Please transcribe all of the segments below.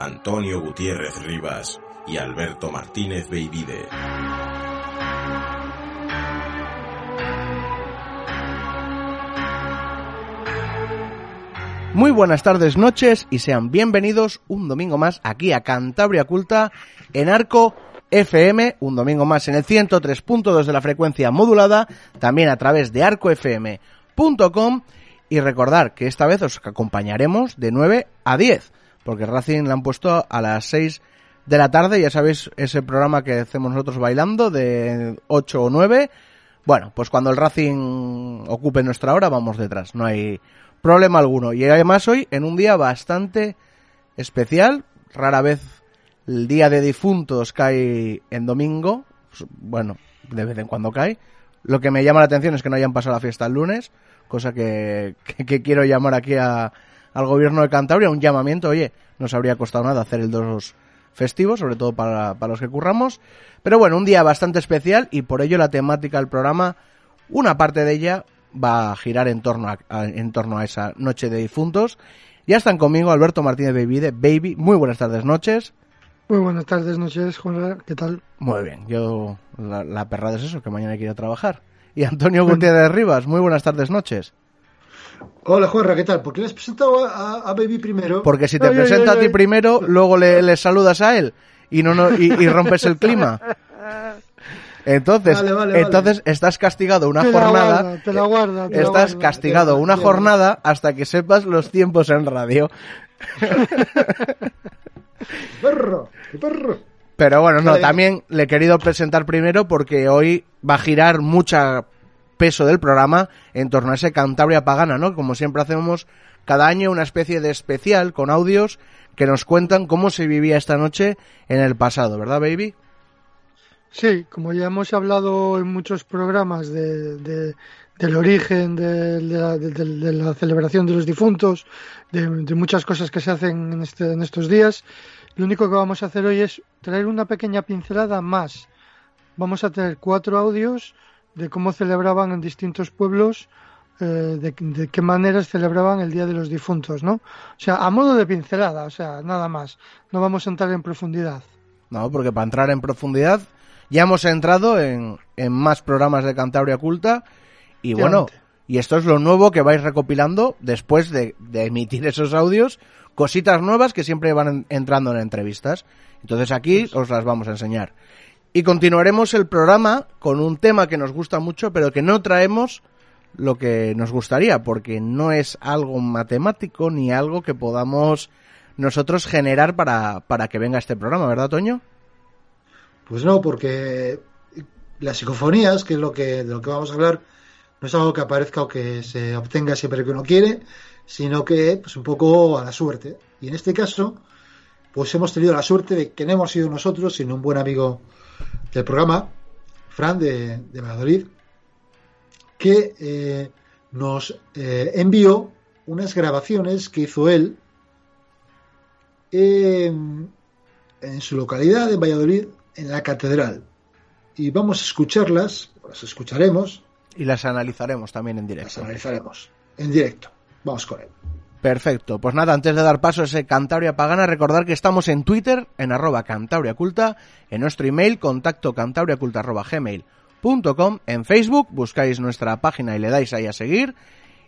Antonio Gutiérrez Rivas y Alberto Martínez Beivide. Muy buenas tardes, noches y sean bienvenidos un domingo más aquí a Cantabria Culta en Arco FM, un domingo más en el 103.2 de la frecuencia modulada, también a través de arcofm.com y recordar que esta vez os acompañaremos de 9 a 10 porque Racing la han puesto a las 6 de la tarde, ya sabéis, ese programa que hacemos nosotros bailando de 8 o 9. Bueno, pues cuando el Racing ocupe nuestra hora, vamos detrás, no hay problema alguno. Y además hoy, en un día bastante especial, rara vez el día de difuntos cae en domingo, bueno, de vez en cuando cae. Lo que me llama la atención es que no hayan pasado la fiesta el lunes, cosa que quiero llamar aquí a, al gobierno de Cantabria un llamamiento, oye, no se habría costado nada hacer el dos festivos, sobre todo para, los que curramos. Pero bueno, un día bastante especial y por ello la temática del programa, una parte de ella va a girar en torno a, en torno a esa noche de difuntos. Ya están conmigo Alberto Martínez Baby de Baby. Muy buenas tardes, noches. Muy buenas tardes, noches, Juan. ¿Qué tal? Muy bien. Yo, la, la perrada es eso, que mañana hay que ir a trabajar. Y Antonio Gutiérrez de Rivas. Muy buenas tardes, noches. Hola, Juanra, ¿qué tal? ¿Por qué le has presentado a, Baby primero? Porque si te presenta a ti primero, luego le, saludas a él y no, no y, rompes el clima. Entonces, entonces estás castigado una jornada. te la guarda, estás castigado una jornada hasta que sepas los tiempos en radio. perro, perro. Pero bueno, no, también le he querido presentar primero porque hoy va a girar mucha peso del programa en torno a ese Cantabria Pagana, ¿no? Como siempre hacemos cada año una especie de especial con audios que nos cuentan cómo se vivía esta noche en el pasado, ¿verdad, baby? Sí, como ya hemos hablado en muchos programas de, del origen de, la, celebración de los difuntos, de, muchas cosas que se hacen en, este, en estos días, lo único que vamos a hacer hoy es traer una pequeña pincelada más. Vamos a tener cuatro audios de cómo celebraban en distintos pueblos, eh, de, qué maneras celebraban el Día de los Difuntos, ¿no? O sea, a modo de pincelada, o sea, nada más. No vamos a entrar en profundidad. No, porque para entrar en profundidad ya hemos entrado en, en más programas de Cantabria Culta y bueno, y esto es lo nuevo que vais recopilando después de, de emitir esos audios, cositas nuevas que siempre van entrando en entrevistas. Entonces aquí os las vamos a enseñar. Y continuaremos el programa con un tema que nos gusta mucho, pero que no traemos lo que nos gustaría, porque no es algo matemático ni algo que podamos nosotros generar para, para que venga este programa, ¿verdad, Toño? Pues no, porque las psicofonías, que es lo que, de lo que vamos a hablar, no es algo que aparezca o que se obtenga siempre que uno quiere, sino que pues un poco a la suerte. Y en este caso, pues hemos tenido la suerte de que no hemos sido nosotros, sino un buen amigo del programa, Fran de, de Valladolid, que eh, nos eh, envió unas grabaciones que hizo él en, su localidad, en Valladolid, en la catedral. Y vamos a escucharlas, las escucharemos. Y las analizaremos también en directo. Las analizaremos en directo. Vamos con él. Perfecto. Pues nada, antes de dar paso a ese Cantabria Pagana, recordar que estamos en Twitter, en arroba Cantabria Culta, en nuestro email, contacto cantabriaculta arroba En Facebook buscáis nuestra página y le dais ahí a seguir.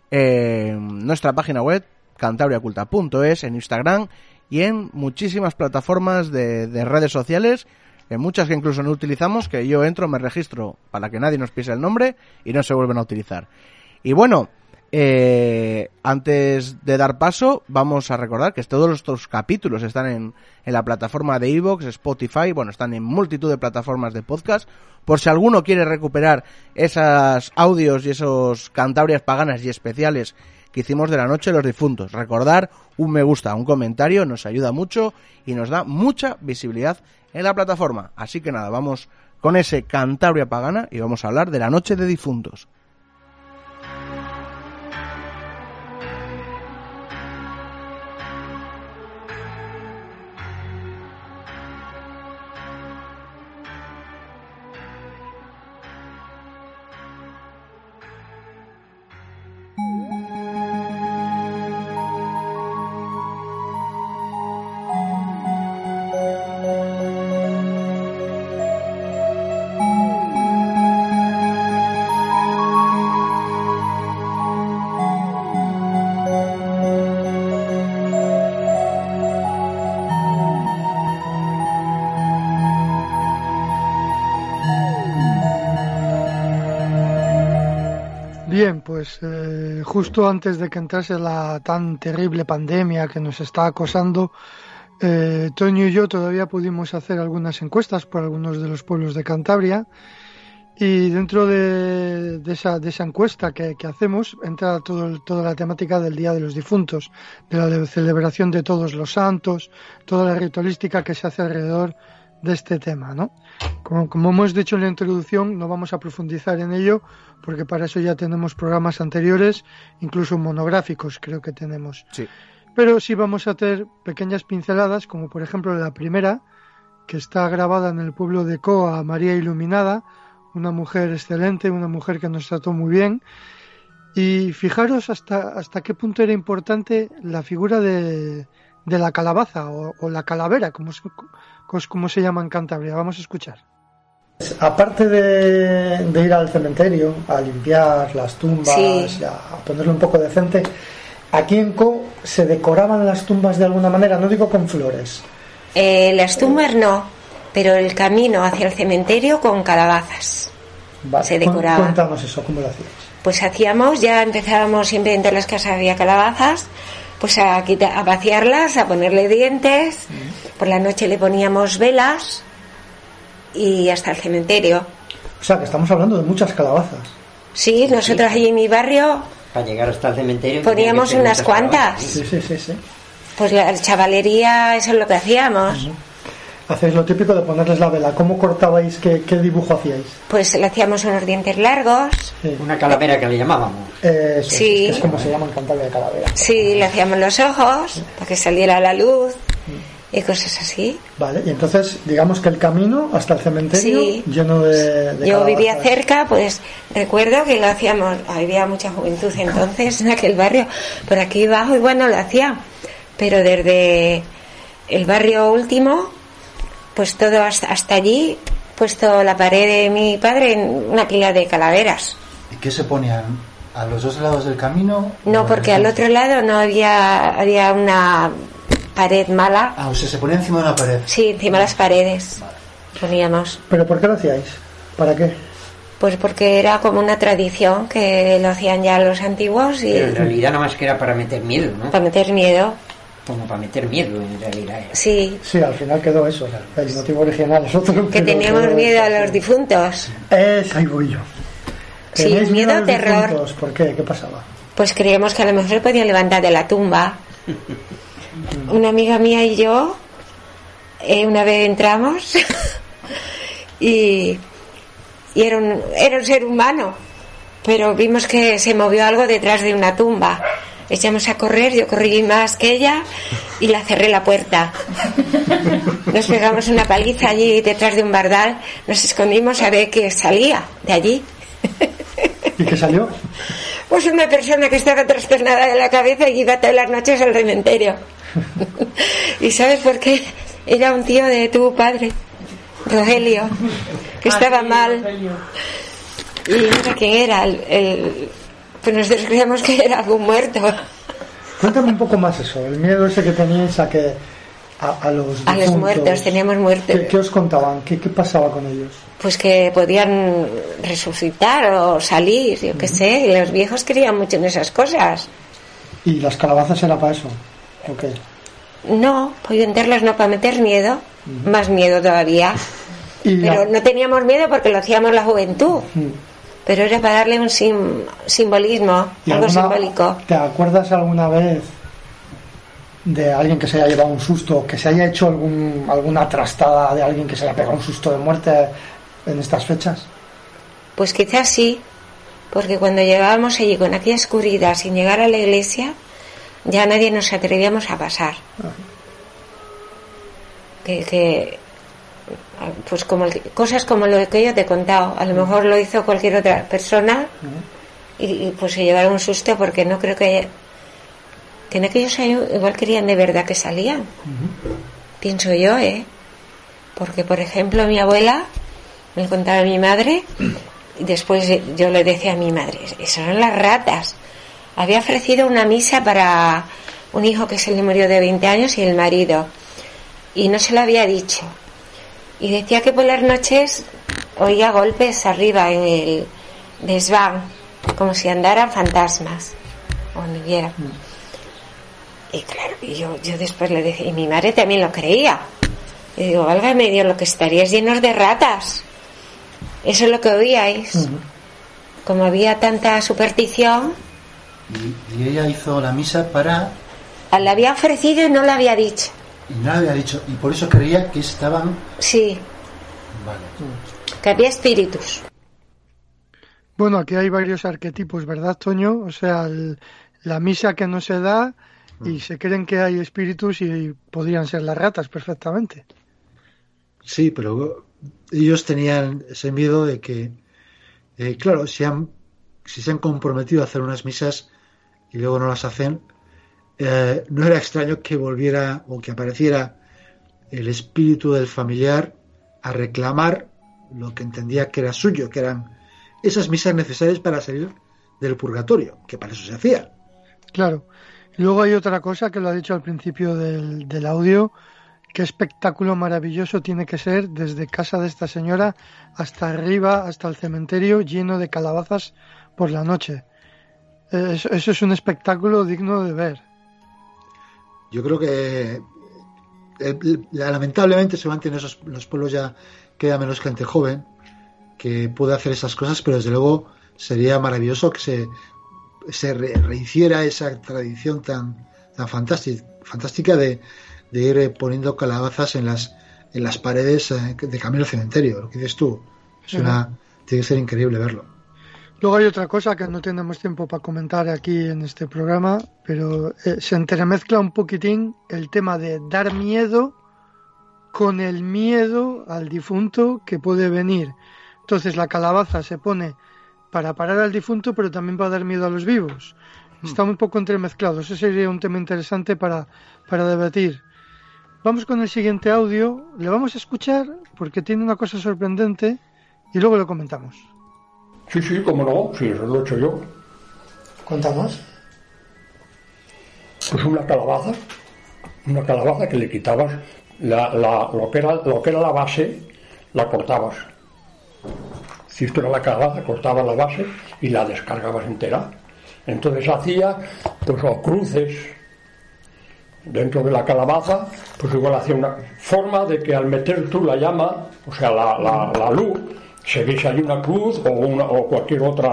En nuestra página web cantabriaculta.es, en Instagram y en muchísimas plataformas de, de redes sociales en muchas que incluso no utilizamos, que yo entro, me registro para que nadie nos pise el nombre y no se vuelven a utilizar. Y bueno, eh, antes de dar paso, vamos a recordar que todos estos capítulos están en, la plataforma de Evox, Spotify, bueno, están en multitud de plataformas de podcast. Por si alguno quiere recuperar esos audios y esos cantabrias paganas y especiales que hicimos de la noche de los difuntos. Recordar un me gusta, un comentario, nos ayuda mucho y nos da mucha visibilidad en la plataforma. Así que nada, vamos con ese Cantabria Pagana y vamos a hablar de la noche de difuntos. Pues eh, justo antes de que entrase la tan terrible pandemia que nos está acosando, eh, Toño y yo todavía pudimos hacer algunas encuestas por algunos de los pueblos de Cantabria y dentro de, esa, de esa, encuesta que, que hacemos entra todo, toda la temática del Día de los Difuntos, de la celebración de todos los santos, toda la ritualística que se hace alrededor de este tema, ¿no? Como, como, hemos dicho en la introducción, no vamos a profundizar en ello porque para eso ya tenemos programas anteriores, incluso monográficos creo que tenemos. Sí. Pero sí vamos a hacer pequeñas pinceladas, como por ejemplo la primera, que está grabada en el pueblo de Coa, María Iluminada, una mujer excelente, una mujer que nos trató muy bien. Y fijaros hasta, hasta qué punto era importante la figura de, de la calabaza o, o la calavera, como, como se llama en Cantabria. Vamos a escuchar. Aparte de, de, ir al cementerio a limpiar las tumbas, sí. a ponerlo un poco decente, aquí en Co se decoraban las tumbas de alguna manera, no digo con flores. Eh, las tumbas no, pero el camino hacia el cementerio con calabazas. Vale. Se decoraba. Cuéntanos eso, ¿cómo lo hacías? Pues hacíamos, ya empezábamos siempre entre las casas había calabazas, pues a, quitar, a vaciarlas, a ponerle dientes, mm. por la noche le poníamos velas y hasta el cementerio. O sea, que estamos hablando de muchas calabazas. Sí, nosotros allí en mi barrio para llegar hasta el cementerio poníamos unas cuantas. Sí, sí, sí, sí. Pues la chavalería, eso es lo que hacíamos. Uh -huh. Hacéis lo típico de ponerles la vela. ¿Cómo cortabais? ¿Qué, qué dibujo hacíais? Pues le hacíamos unos dientes largos. Sí. Una calavera que le llamábamos. Eh, eso, sí. Es, como se llama en Cantabria de calavera. Sí, le hacíamos los ojos sí. para que saliera la luz y cosas así. Vale, y entonces digamos que el camino hasta el cementerio sí. lleno de, de Yo vivía cerca, pues recuerdo que lo hacíamos, había mucha juventud entonces en aquel barrio, por aquí abajo igual no lo hacía, pero desde el barrio último, pues todo hasta, hasta allí, puesto la pared de mi padre en una pila de calaveras. ¿Y qué se ponían? ¿A los dos lados del camino? No, porque al otro lado no había, había una pared mala. Ah, o sea, se ponía encima de una pared. Sí, encima de las paredes. Vale. Poníamos. ¿Pero por qué lo hacíais? ¿Para qué? Pues porque era como una tradición que lo hacían ya los antiguos y... Pero en realidad nada más que era para meter miedo, ¿no? Para meter miedo. Como para meter miedo en realidad. Era. Sí. Sí, al final quedó eso. El motivo original es otro. Que teníamos miedo a los difuntos. Es, ahí voy yo. Sí, miedo, miedo terror. Difuntos? ¿Por qué? ¿Qué pasaba? Pues creíamos que a lo mejor se podían levantar de la tumba. una amiga mía y yo eh, una vez entramos y, y era, un, era un ser humano pero vimos que se movió algo detrás de una tumba echamos a correr, yo corrí más que ella y la cerré la puerta nos pegamos una paliza allí detrás de un bardal nos escondimos a ver qué salía de allí ¿y qué salió? pues una persona que estaba trastornada de la cabeza y iba todas las noches al cementerio ¿Y sabes por qué? Era un tío de tu padre, Rogelio, que estaba mal. Y mira quién era, el, el- pues nosotros creíamos que era algún muerto. Cuéntame un poco más eso, el miedo ese que teníais a que a, a los A los muertos, teníamos muertos. ¿Qué, qué os contaban? ¿Qué, qué pasaba con ellos? Pues que podían resucitar o salir, yo qué sé. Y los viejos creían mucho en esas cosas. ¿Y las calabazas era para eso? ¿O qué? No, pues venderlos no para meter miedo, más miedo todavía. La- Pero no teníamos miedo porque lo hacíamos la juventud. Pero era para darle un sim- simbolismo, ¿Y algo alguna- simbólico. ¿Te acuerdas alguna vez de alguien que se haya llevado un susto, que se haya hecho algún, alguna trastada de alguien que se haya pegado un susto de muerte en estas fechas? Pues quizás sí, porque cuando llegábamos allí con aquella oscuridad sin llegar a la iglesia, ya nadie nos atrevíamos a pasar. Que, que, pues como el- cosas como lo que yo te he contado, a lo mejor lo hizo cualquier otra persona y, y, pues se llevaron un susto porque no creo que haya- que en aquellos años igual querían de verdad que salían. Pienso yo, ¿eh? Porque, por ejemplo, mi abuela me contaba mi madre y después yo le decía a mi madre, eso son las ratas. Había ofrecido una misa para un hijo que se le murió de 20 años y el marido. Y no se lo había dicho. Y decía que por las noches oía golpes arriba en el desván, como si andaran fantasmas. O no viera. Y claro, yo, yo después le decía, y mi madre también lo creía. Y digo, válgame Dios, lo que estaríais llenos de ratas. Eso es lo que oíais. Como había tanta superstición, Y, y ella hizo la misa para. la había ofrecido y no lo había dicho. Y no había dicho. Y por eso creía que estaban. Sí, Vale. que había espíritus. Bueno, aquí hay varios arquetipos, ¿verdad, Toño? O sea, el- la misa que no se da y se creen que hay espíritus y podrían ser las ratas perfectamente. Sí, pero ellos tenían ese miedo de que, eh, claro, si, han, si se han comprometido a hacer unas misas y luego no las hacen, eh, no era extraño que volviera o que apareciera el espíritu del familiar a reclamar lo que entendía que era suyo, que eran esas misas necesarias para salir del purgatorio, que para eso se hacía. Claro. Luego hay otra cosa que lo ha dicho al principio del, audio. Qué espectáculo maravilloso tiene que ser desde casa de esta señora hasta arriba, hasta el cementerio lleno de calabazas por la noche. Eh, eso es un espectáculo digno de ver. Yo creo que eh, lamentablemente se mantienen esos los pueblos ya queda menos gente joven que puede hacer esas cosas, pero desde luego sería maravilloso que se, se re- rehiciera esa tradición tan tan fantástica, fantástica de, de ir eh, poniendo calabazas en las en las paredes eh, de camino al cementerio. Lo que dices tú, es una tiene que ser increíble verlo. Luego hay otra cosa que no tenemos tiempo para comentar aquí en este programa, pero eh, se entremezcla un poquitín el tema de dar miedo con el miedo al difunto que puede venir. Entonces la calabaza se pone para parar al difunto, pero también para dar miedo a los vivos. Está un poco entremezclado. Ese sería un tema interesante para, para debatir. Vamos con el siguiente audio. Le vamos a escuchar porque tiene una cosa sorprendente y luego lo comentamos. Sí, sí, cómo no, sí, eso lo he hecho yo. Contamos. Pues una calabaza, una calabaza que le quitabas la, la- lo, que era, lo que era la base, la cortabas. Si esto era la calabaza, cortabas la base y la descargabas entera. Entonces hacía, pues, o cruces dentro de la calabaza, pues igual hacía una forma de que al meter tú la llama, o sea, la, la, la luz, se viese allí una cruz o, una, o cualquier otra,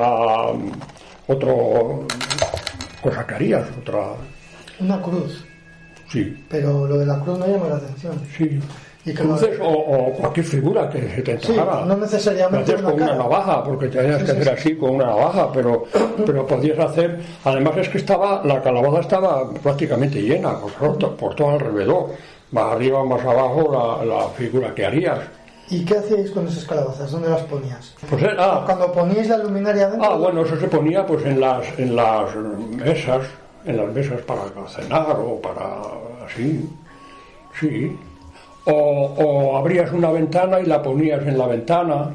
otro cosa que harías, otra, Una cruz. sí, Pero lo de la cruz me llama la atención. sí. Y que lo- o, o cualquier figura que se te Sí, encajara. no Lo necesariamente una con una navaja, porque tenías Sí, que sí, hacer sí. así con una navaja, pero, pero podías hacer, además es que estaba, la calabaza estaba prácticamente llena, por, todo- por todo alrededor, más arriba, más abajo, la, la figura que harías. ¿Y qué hacíais con esas calabazas? ¿Dónde las ponías? Pues era, Cuando poníais la luminaria dentro. ah, bueno, eso se ponía pues en las, en las mesas, en las mesas para cenar o para así, sí. o, o abrías una ventana y la ponías en la ventana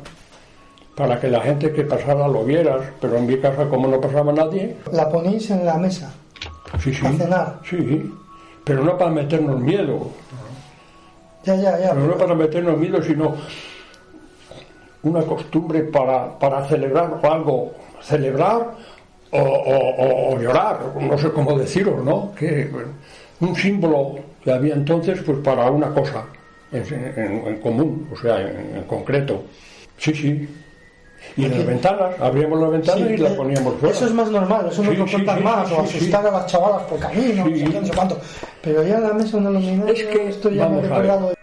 para que la gente que pasara lo vieras, pero en mi casa como no pasaba nadie, La ponéis en la mesa. sí, sí, ¿Para cenar? sí, pero no para meternos miedo, Ya, ya, ya. pero no para meternos miedo, sino una costumbre para, para celebrar algo, celebrar o, o- o- o llorar, no sé cómo deciros, ¿no? Que un símbolo que había entonces, pues para una cosa en, en- en común, o sea, en, en concreto. Sí, sí. Y en las ventanas, abríamos las ventanas Sí, y las poníamos fuera. Eso es más normal, eso no Sí, lo sí, más, o asustar a las chavalas por camino, no sé qué, no sé cuánto. Pero ya la mesa una luminaria, Es que, esto ya me vamos he a ver. recordado.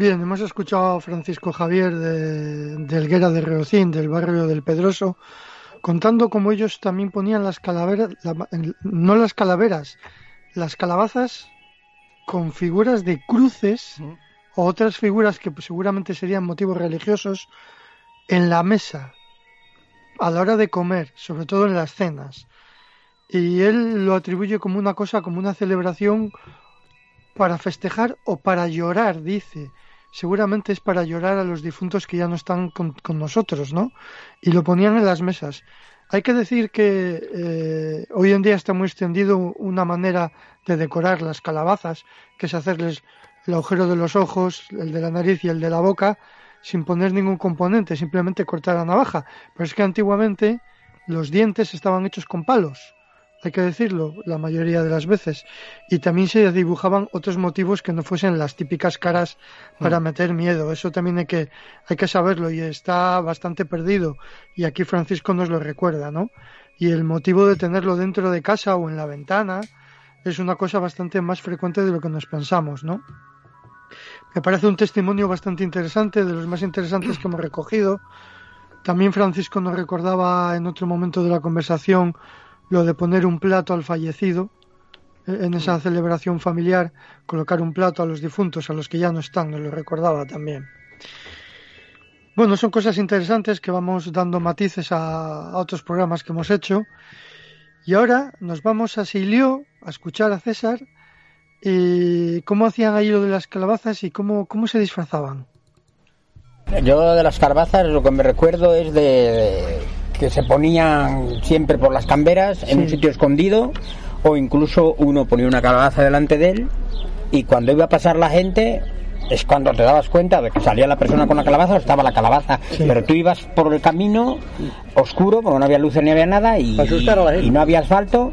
Bien, hemos escuchado a Francisco Javier de, de Helguera de Reocín, del barrio del Pedroso, contando cómo ellos también ponían las calaveras, la- no las calaveras, las calabazas con figuras de cruces o otras figuras que pues, seguramente serían motivos religiosos en la mesa a la hora de comer, sobre todo en las cenas. Y él lo atribuye como una cosa, como una celebración para festejar o para llorar, dice. Seguramente es para llorar a los difuntos que ya no están con, nosotros, ¿no? Y lo ponían en las mesas. Hay que decir que eh, hoy en día está muy extendido una manera de decorar las calabazas, que es hacerles el agujero de los ojos, el de la nariz y el de la boca, sin poner ningún componente, simplemente cortar la navaja. Pero es que antiguamente los dientes estaban hechos con palos, hay que decirlo, la mayoría de las veces. Y también se dibujaban otros motivos que no fuesen las típicas caras para meter miedo. Eso también hay que, hay que saberlo y está bastante perdido. Y aquí Francisco nos lo recuerda, ¿no? Y el motivo de tenerlo dentro de casa o en la ventana es una cosa bastante más frecuente de lo que nos pensamos, ¿no? Me parece un testimonio bastante interesante, de los más interesantes que hemos recogido. También Francisco nos recordaba en otro momento de la conversación lo de poner un plato al fallecido, eh, en esa celebración familiar, colocar un plato a los difuntos, a los que ya no están, nos lo recordaba también. Bueno, son cosas interesantes que vamos dando matices a, a otros programas que hemos hecho. Y ahora nos vamos a Silio a escuchar a César y cómo hacían ahí lo de las calabazas y cómo, cómo se disfrazaban. Yo de las calabazas lo que me recuerdo es de que se ponían siempre por las camberas en un sitio escondido o incluso uno ponía una calabaza delante de él y cuando iba a pasar la gente es cuando te dabas cuenta de que salía la persona con la calabaza o estaba la calabaza. Pero tú ibas por el camino oscuro porque no había luces ni había nada y, no había asfalto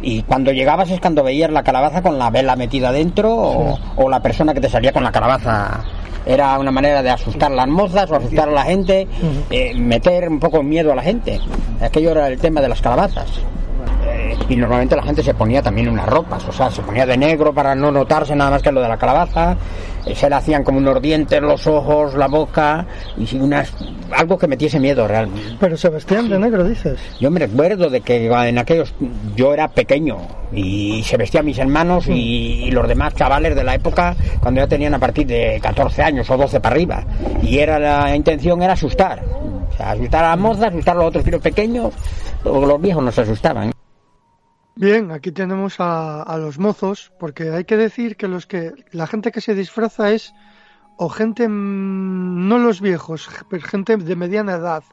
y cuando llegabas es cuando veías la calabaza con la vela metida dentro o, o la persona que te salía con la calabaza era una manera de asustar las mozas o asustar a la gente, eh, meter un poco miedo a la gente. Aquello era el tema de las calabazas. Eh, y normalmente la gente se ponía también unas ropas, o sea, se ponía de negro para no notarse nada más que lo de la calabaza, se le hacían como unos dientes, los ojos, la boca, y unas, algo que metiese miedo realmente. Pero se vestían de negro, dices. Yo me recuerdo de que en aquellos yo era pequeño y se vestían mis hermanos y, y los demás chavales de la época cuando ya tenían a partir de 14 años o 12 para arriba. Y era la intención era asustar. O sea, asustar a la moza, asustar a los otros tiros pequeños, los viejos no se asustaban. Bien, aquí tenemos a, a los mozos, porque hay que decir que los que la gente que se disfraza es o gente mm, no los viejos, gente de mediana edad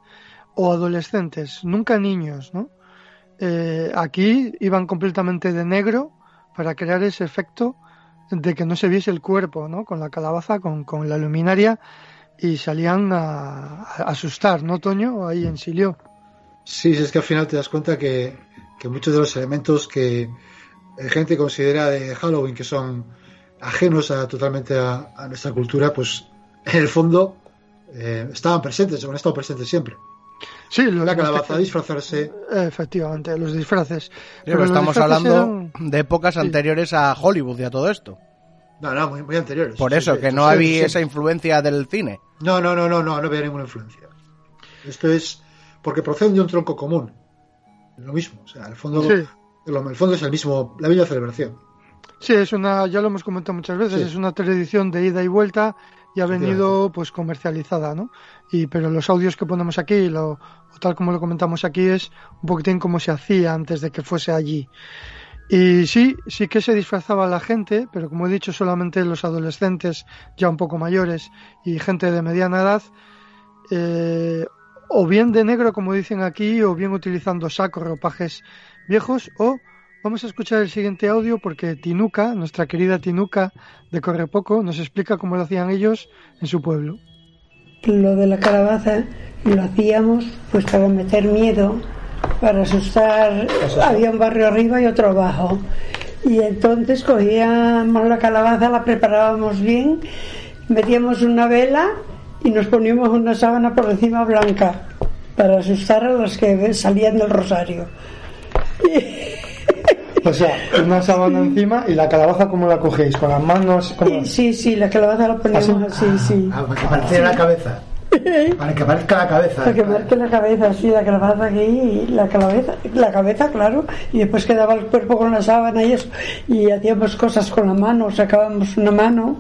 o adolescentes, nunca niños, ¿no? Eh, aquí iban completamente de negro para crear ese efecto de que no se viese el cuerpo, ¿no? Con la calabaza, con, con la luminaria y salían a, a asustar, ¿no, Toño? Ahí en Silio. Sí, es que al final te das cuenta que, que muchos de los elementos que la gente considera de Halloween que son ajenos a, totalmente a, a nuestra cultura, pues en el fondo eh, estaban presentes, o han estado presentes siempre. Sí, lo- La calabaza, disfrazarse. Efectivamente, los disfraces. Pero estamos disfraces hablando eran- de épocas sí. anteriores a Hollywood y a todo esto. No, no, muy, muy anteriores. Por eso, sí, que no había esa influencia del cine. No, no, no, no, no, no había ninguna influencia. Esto es porque proceden de un tronco común. Lo mismo, o sea, el fondo, Sí. el fondo es el mismo, la misma celebración. Sí, es una, ya lo hemos comentado muchas veces, Sí. es una tradición de ida y vuelta y ha venido pues comercializada, ¿no? Y pero los audios que ponemos aquí, lo, o tal como lo comentamos aquí, es un poquitín como se hacía antes de que fuese allí. Y sí, sí que se disfrazaba la gente, pero como he dicho, solamente los adolescentes ya un poco mayores y gente de mediana edad, eh, o bien de negro, como dicen aquí, o bien utilizando sacos, ropajes viejos, o vamos a escuchar el siguiente audio porque Tinuca, nuestra querida Tinuca de Correpoco, nos explica cómo lo hacían ellos en su pueblo. Lo de la calabaza lo hacíamos pues para meter miedo para asustar. Había un barrio arriba y otro abajo. Y entonces cogíamos la calabaza, la preparábamos bien, metíamos una vela y nos poníamos una sábana por encima blanca para asustar a los que salían del rosario. O sea, una sábana encima y la calabaza, ¿cómo la cogéis? ¿Con las manos? Sí, sí, la calabaza la poníamos así, sí. Ah, para que pareciera la cabeza. Para que parezca la cabeza. Para que marque la cabeza, sí, la calabaza aquí y la cabeza, la cabeza, claro, y después quedaba el cuerpo con la sábana y eso, y hacíamos cosas con la mano, sacábamos una mano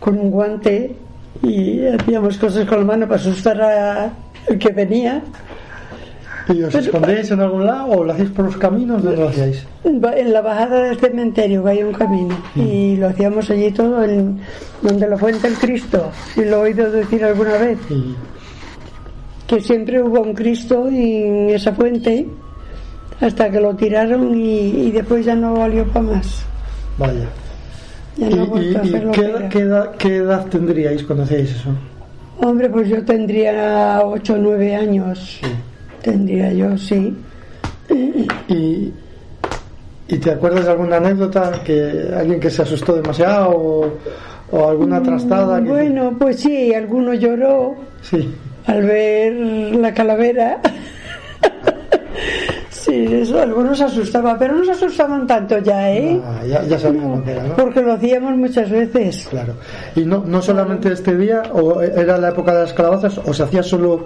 con un guante y hacíamos cosas con la mano para asustar al que venía. ¿Y os escondéis en algún lado o lo hacéis por los caminos? ¿Dónde lo hacíais? En la bajada del cementerio, que hay un camino, y lo hacíamos allí todo, en, donde la fuente del Cristo, si lo he oído decir alguna vez. Que siempre hubo un Cristo en esa fuente, hasta que lo tiraron y, y después ya no valió para más. Vaya. Ya no he ¿Y, a hacerlo, qué, edad, qué edad tendríais cuando hacíais eso? Hombre, pues yo tendría 8 o 9 años. Tendría yo, sí. ¿Y, ¿Y te acuerdas de alguna anécdota que alguien que se asustó demasiado o, o alguna trastada? que- Bueno, pues sí, alguno lloró Sí. al ver la calavera. Sí, eso, algunos se asustaban, pero no se asustaban tanto ya, ¿eh? Ah, ya, ya sabían lo que era, ¿no? Porque lo hacíamos muchas veces. Claro. ¿Y no, no solamente este día, o era la época de las calabazas, o se hacía solo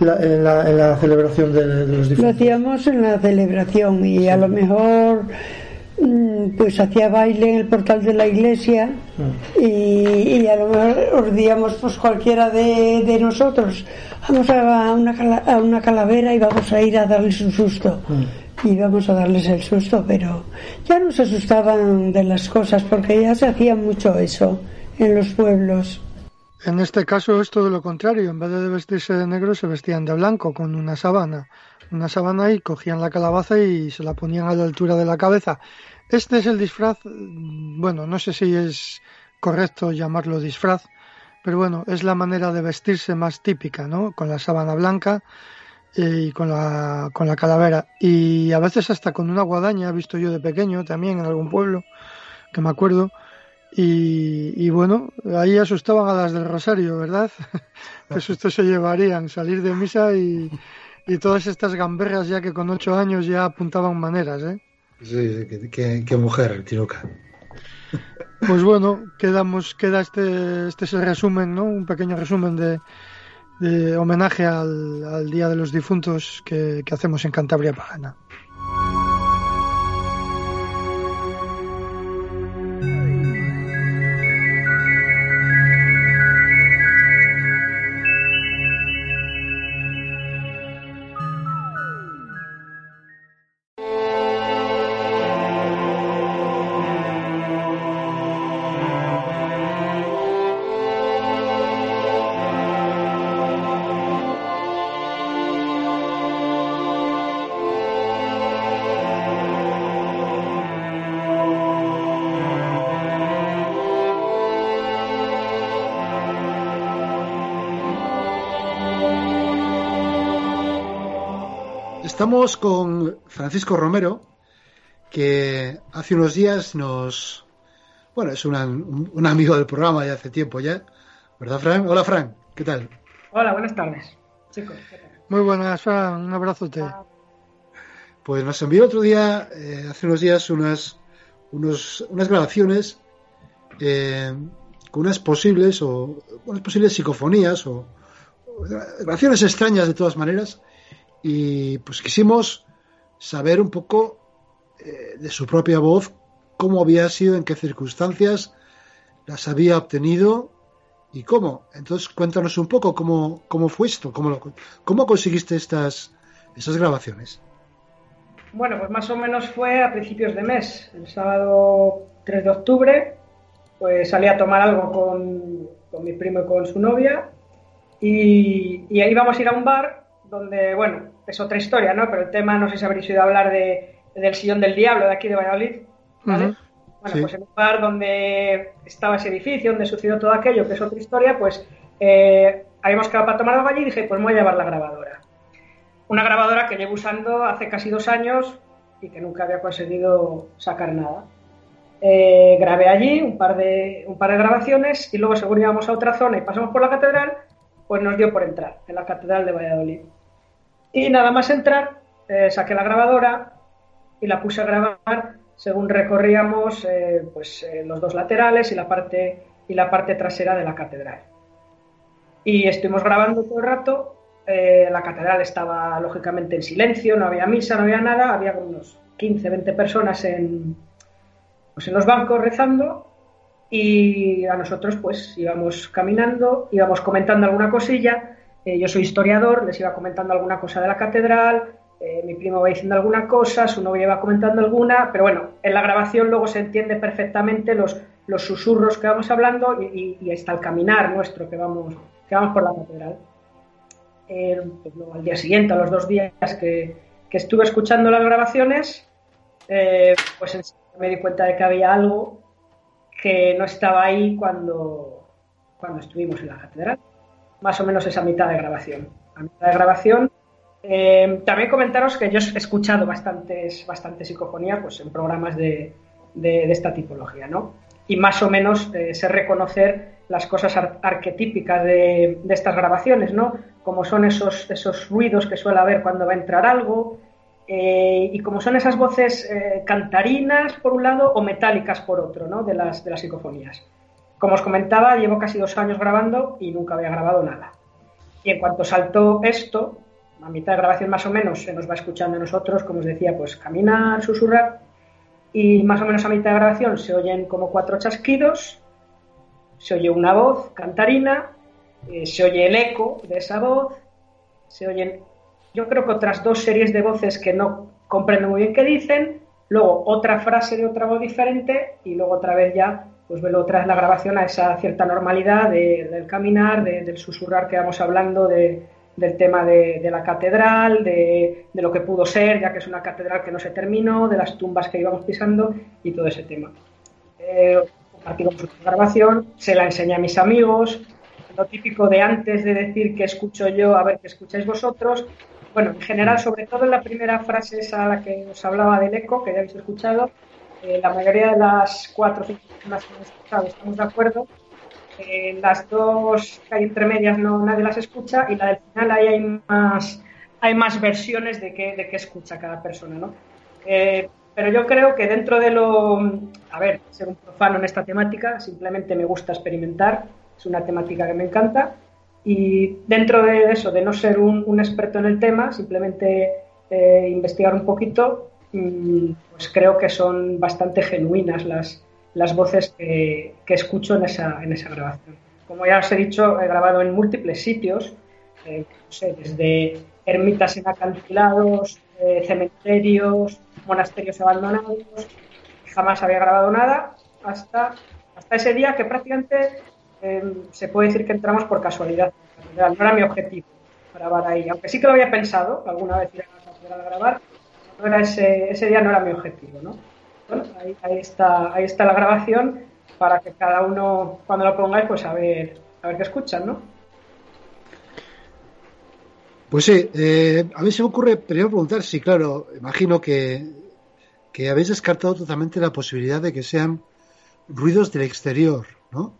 la- en, la, en la celebración de, de los Lo difuntos? hacíamos en la celebración y a lo mejor pues hacía baile en el portal de la iglesia y, y a lo mejor ordíamos pues cualquiera de, de nosotros. Vamos a una, cala- a una calavera y vamos a ir a darles un susto. Y vamos a darles el susto pero ya no se asustaban de las cosas porque ya se hacía mucho eso en los pueblos. En este caso es todo lo contrario. En vez de vestirse de negro, se vestían de blanco con una sábana. Una sábana y cogían la calabaza y se la ponían a la altura de la cabeza. Este es el disfraz, mm, bueno, no sé si es correcto llamarlo disfraz, pero bueno, es la manera de vestirse más típica, ¿no? Con la sábana blanca eh, y con la, con la calavera. Y a veces hasta con una guadaña, he visto yo de pequeño también en algún pueblo, que me acuerdo. Y, y bueno, ahí asustaban a las del Rosario, ¿verdad? Qué susto se llevarían salir de misa y, y todas estas gamberras ya que con ocho años ya apuntaban maneras, ¿eh? Sí, sí, qué, qué- qué mujer, Tiruca. Pues bueno, quedamos, queda este, este es el resumen, ¿no? Un pequeño resumen de, de homenaje al, al Día de los Difuntos que, que hacemos en Cantabria Pagana. Estamos con Francisco Romero, que hace unos días nos... Bueno, es una- un, un amigo del programa de hace tiempo ya, ¿verdad, Fran? Hola, Fran, ¿qué tal? Hola, buenas tardes, chicos. Muy buenas, Fran, un abrazote. Pues nos envió otro día, eh, hace unos días, unas, unos, unas grabaciones eh, con unas posibles o unas posibles psicofonías o, o grabaciones extrañas de todas maneras y pues quisimos saber un poco eh, de su propia voz cómo había sido, en qué circunstancias las había obtenido y cómo. Entonces cuéntanos un poco cómo, cómo fue esto, cómo, lo- cómo conseguiste estas, estas grabaciones. Bueno, pues más o menos fue a principios de mes, el sábado 3 de octubre, pues salí a tomar algo con, con mi primo y con su novia y, y ahí íbamos a ir a un bar donde, bueno, es otra historia, ¿no? Pero el tema, no sé si habréis oído hablar de, del sillón del diablo de aquí de Valladolid, ¿vale? Ujú. Bueno, Sí. pues en un bar donde estaba ese edificio, donde sucedió todo aquello, que es otra historia, pues eh, habíamos quedado para tomar algo allí y dije, pues me voy a llevar la grabadora. Una grabadora que llevo usando hace casi dos años y que nunca había conseguido sacar nada. Eh, grabé allí un par, de, un par de grabaciones y luego según íbamos a otra zona y pasamos por la catedral, pues nos dio por entrar en la catedral de Valladolid. Y nada más entrar, eh, saqué la grabadora y la puse a grabar según recorríamos eh, pues, eh, los dos laterales y la, parte, y la parte trasera de la catedral. Y estuvimos grabando todo el rato. la catedral estaba lógicamente en silencio, no había misa, no había nada. Había unos 15, 20 personas en, pues, en los bancos rezando. Y a nosotros, pues íbamos caminando, íbamos comentando alguna cosilla. Eh, yo soy historiador, les iba comentando alguna cosa de la catedral, eh, mi primo va diciendo alguna cosa, su novia va comentando alguna, pero bueno, en la grabación luego se entiende perfectamente los, los susurros que vamos hablando y, y, hasta el caminar nuestro que vamos, que vamos por la catedral. Eh, pues al día siguiente, a los dos días que, que estuve escuchando las grabaciones, eh, pues me di cuenta de que había algo que no estaba ahí cuando, cuando estuvimos en la catedral. Más o menos esa mitad de grabación. Mitad de grabación eh, también comentaros que yo he escuchado bastantes, bastante psicofonía pues, en programas de, de, esta tipología, ¿no? Y más o menos eh, sé reconocer las cosas ar arquetípicas de, de, estas grabaciones, ¿no? Como son esos, esos ruidos que suele haber cuando va a entrar algo, eh, y como son esas voces eh, cantarinas por un lado o metálicas por otro, ¿no? De las, de las psicofonías. Como os comentaba, llevo casi dos años grabando y nunca había grabado nada. Y en cuanto saltó esto, a mitad de grabación más o menos se nos va escuchando a nosotros, como os decía, pues caminar, susurrar, y más o menos a mitad de grabación se oyen como cuatro chasquidos, se oye una voz cantarina, eh, se oye el eco de esa voz, se oyen, yo creo que otras dos series de voces que no comprendo muy bien qué dicen, luego otra frase de otra voz diferente y luego otra vez ya pues vuelvo otra vez la grabación a esa cierta normalidad de, del caminar, de, del susurrar que vamos hablando, de, del tema de, la catedral, de, lo que pudo ser, ya que es una catedral que no se terminó, de las tumbas que íbamos pisando y todo ese tema. Eh, vosotros la grabación, se la enseñé a mis amigos, lo típico de antes de decir que escucho yo, a ver qué escucháis vosotros. Bueno, en general, sobre todo en la primera frase esa a la que os hablaba del eco, que ya habéis escuchado, eh, la mayoría de las cuatro personas que hemos escuchado estamos de acuerdo. Eh, las dos que hay entre medias no nadie las escucha y la del final ahí hay más hay más versiones de qué de qué escucha cada persona, ¿no? Eh, pero yo creo que dentro de lo a ver ser un profano en esta temática simplemente me gusta experimentar es una temática que me encanta y dentro de eso de no ser un, un experto en el tema simplemente eh, investigar un poquito pues creo que son bastante genuinas las, las voces que, que, escucho en esa, en esa grabación. Como ya os he dicho, he grabado en múltiples sitios, eh, no sé, desde ermitas en acantilados, eh, cementerios, monasterios abandonados, jamás había grabado nada hasta, hasta ese día que prácticamente eh, se puede decir que entramos por casualidad. No era mi objetivo grabar ahí, aunque sí que lo había pensado, alguna vez ir a grabar, no era ese, ese día no era mi objetivo, ¿no? Bueno, ahí, ahí, está, ahí está la grabación para que cada uno, cuando lo pongáis, pues a ver, a ver qué escuchan, ¿no? Pues sí, eh, a mí se me ocurre primero preguntar si, sí, claro, imagino que, que habéis descartado totalmente la posibilidad de que sean ruidos del exterior, ¿no?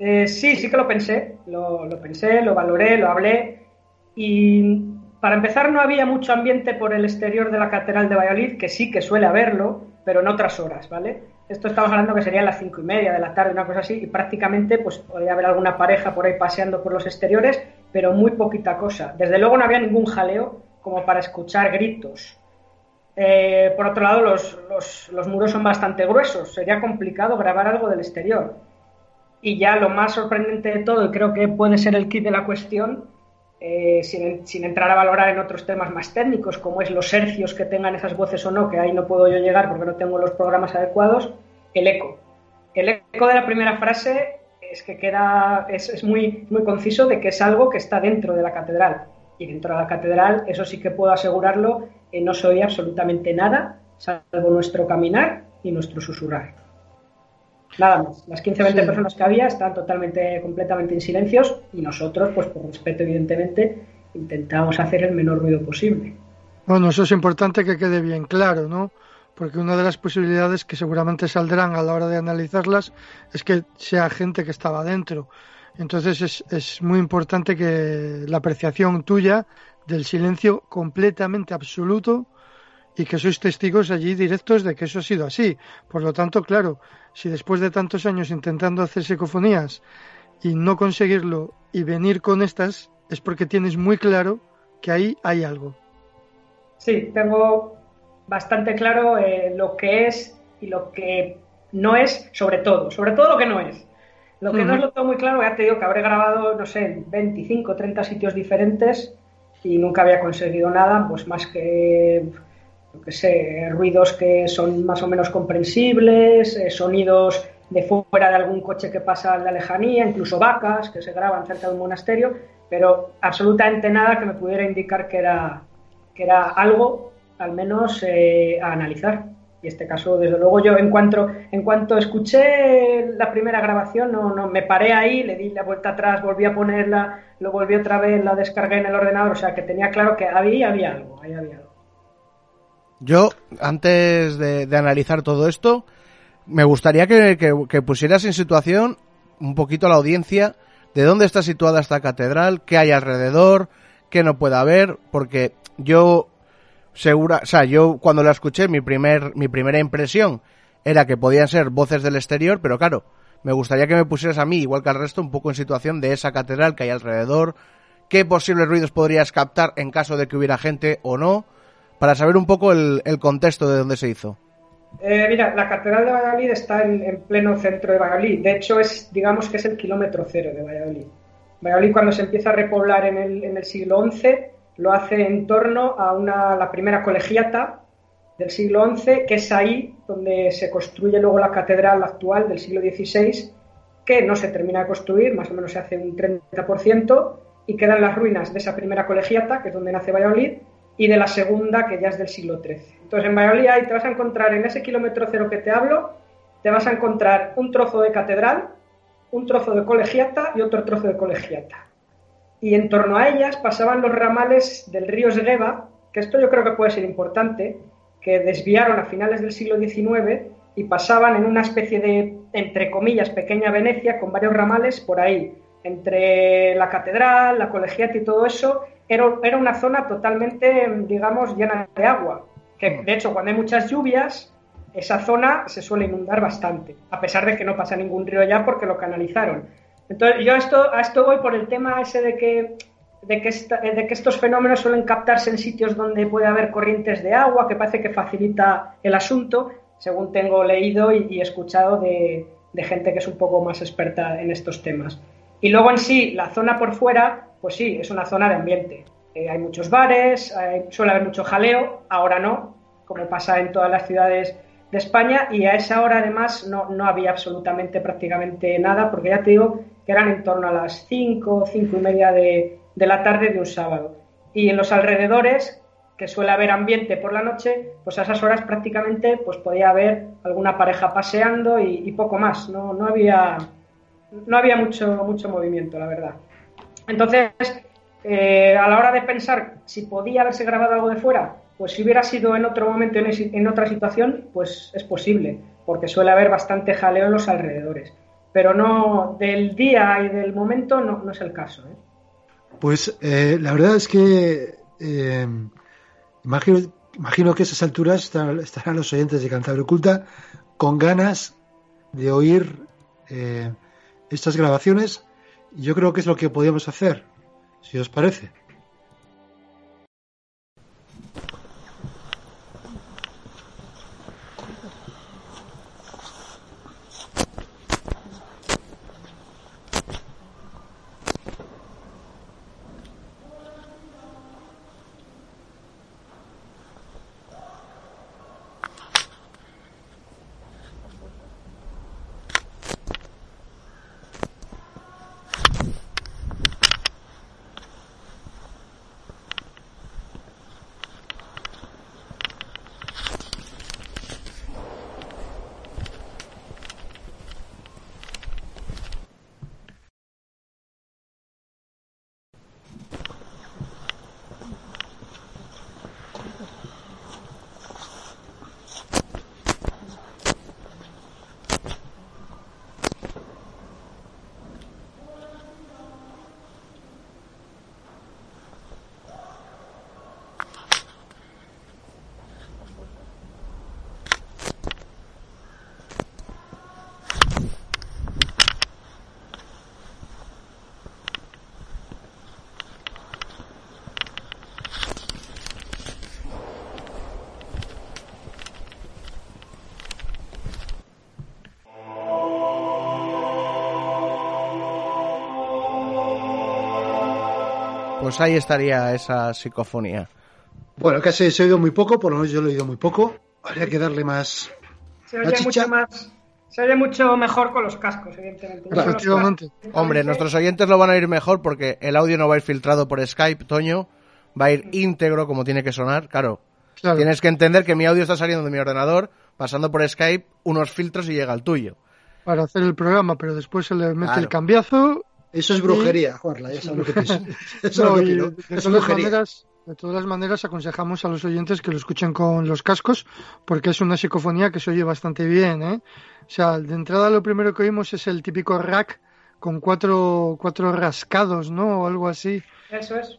Eh, sí, sí que lo pensé, lo, lo pensé, lo valoré, lo hablé y para empezar, no había mucho ambiente por el exterior de la Catedral de Valladolid, que sí que suele haberlo, pero en otras horas, ¿vale? Esto estamos hablando que serían las cinco y media de la tarde, una cosa así, y prácticamente pues podría haber alguna pareja por ahí paseando por los exteriores, pero muy poquita cosa. Desde luego no había ningún jaleo como para escuchar gritos. Eh, por otro lado, los, los, los muros son bastante gruesos, sería complicado grabar algo del exterior. Y ya lo más sorprendente de todo, y creo que puede ser el kit de la cuestión, eh, sin, sin, entrar a valorar en otros temas más técnicos, como es los hercios que tengan esas voces o no, que ahí no puedo yo llegar porque no tengo los programas adecuados, el eco. El eco de la primera frase es que queda, es, es muy, muy conciso de que es algo que está dentro de la catedral. Y dentro de la catedral, eso sí que puedo asegurarlo, eh, no se oye absolutamente nada, salvo nuestro caminar y nuestro susurrar. Nada más. Las 15 20 personas que había están totalmente, completamente en silencios y nosotros, pues por respeto, evidentemente, intentamos hacer el menor ruido posible. Bueno, eso es importante que quede bien claro, ¿no? Porque una de las posibilidades que seguramente saldrán a la hora de analizarlas es que sea gente que estaba dentro. Entonces es, es muy importante que la apreciación tuya del silencio completamente absoluto y que sois testigos allí directos de que eso ha sido así. Por lo tanto, claro, si después de tantos años intentando hacer psicofonías y no conseguirlo y venir con estas, es porque tienes muy claro que ahí hay algo. Sí, tengo bastante claro eh, lo que es y lo que no es, sobre todo, sobre todo lo que no es. Lo que no es lo tengo muy claro, ya te digo que habré grabado, no sé, 25, 30 sitios diferentes y nunca había conseguido nada, pues más que que sé, ruidos que son más o menos comprensibles, eh, sonidos de fuera de algún coche que pasa de la lejanía, incluso vacas que se graban cerca de un monasterio, pero absolutamente nada que me pudiera indicar que era, que era algo, al menos, eh, a analizar. Y este caso, desde luego, yo en cuanto, en cuanto escuché la primera grabación, no, no me paré ahí, le di la vuelta atrás, volví a ponerla, lo volví otra vez, la descargué en el ordenador, o sea que tenía claro que había, había algo, ahí había algo. Yo, antes de, analizar todo esto, me gustaría que, pusieras en situación un poquito a la audiencia de dónde está situada esta catedral, qué hay alrededor, qué no puede haber, porque yo segura, o sea, yo cuando la escuché mi primer mi primera impresión era que podían ser voces del exterior, pero claro, me gustaría que me pusieras a mí, igual que al resto, un poco en situación de esa catedral que hay alrededor, qué posibles ruidos podrías captar en caso de que hubiera gente o no para saber un poco el, contexto de dónde se hizo. Eh, mira, la Catedral de Valladolid está en, pleno centro de Valladolid. De hecho, es, digamos que es el kilómetro cero de Valladolid. Valladolid, cuando se empieza a repoblar en el, en el siglo XI, lo hace en torno a una, la primera colegiata del siglo XI, que es ahí donde se construye luego la catedral actual del siglo XVI, que no se termina de construir, más o menos se hace un 30%, y quedan las ruinas de esa primera colegiata, que es donde nace Valladolid, y de la segunda, que ya es del siglo XIII. Entonces, en Valladolid ahí te vas a encontrar, en ese kilómetro cero que te hablo, te vas a encontrar un trozo de catedral, un trozo de colegiata y otro trozo de colegiata. Y en torno a ellas pasaban los ramales del río Sgeva, que esto yo creo que puede ser importante, que desviaron a finales del siglo XIX y pasaban en una especie de, entre comillas, pequeña Venecia con varios ramales por ahí, entre la catedral, la colegiata y todo eso, era, una zona totalmente, digamos, llena de agua. Que de hecho, cuando hay muchas lluvias, esa zona se suele inundar bastante, a pesar de que no pasa ningún río ya porque lo canalizaron. Entonces, yo a esto, a esto voy por el tema ese de que, de que, de que estos fenómenos suelen captarse en sitios donde puede haber corrientes de agua, que parece que facilita el asunto, según tengo leído y, escuchado de, de gente que es un poco más experta en estos temas. Y luego en sí, la zona por fuera, pues sí, es una zona de ambiente. Eh, hay muchos bares, suele haber mucho jaleo, ahora no, como pasa en todas las ciudades de España, y a esa hora además no, no había absolutamente prácticamente nada, porque ya te digo que eran en torno a las 5, 5 y media de, de la tarde de un sábado. Y en los alrededores, que suele haber ambiente por la noche, pues a esas horas prácticamente pues podía haber alguna pareja paseando y, y poco más. No, no había no había mucho, mucho movimiento, la verdad. Entonces, eh, a la hora de pensar si podía haberse grabado algo de fuera, pues si hubiera sido en otro momento, en, otra situación, pues es posible, porque suele haber bastante jaleo en los alrededores. Pero no, del día y del momento no, no es el caso. ¿eh? Pues eh, la verdad es que imagino, imagino que a esas alturas estarán, los oyentes de Cantabria Oculta con ganas de oír estas grabaciones, yo creo que es lo que podíamos hacer, si os parece. Pues ahí estaría esa psicofonía. Bueno, casi se ha oído muy poco, por lo menos yo lo he oído muy poco. Habría que darle más. Se oye mucho más. Se oye mucho mejor con los cascos, evidentemente. Efectivamente. Hombre, nuestros oyentes lo van a ir mejor porque el audio no va a ir filtrado por Skype, Toño. Va a ir íntegro como tiene que sonar. Claro, tienes que entender que mi audio está saliendo de mi ordenador, pasando por Skype, unos filtros y llega al tuyo. Para hacer el programa, pero después se le mete el cambiazo. Eso es brujería, Juanla, ya sabes lo que pienso. Eso es lo que es brujería. De todas las maneras, aconsejamos a los oyentes que lo escuchen con los cascos, porque es una psicofonía que se oye bastante bien. ¿eh? O sea, de entrada lo primero que oímos es el típico rack con cuatro, cuatro rascados, ¿no? O algo así. Eso es.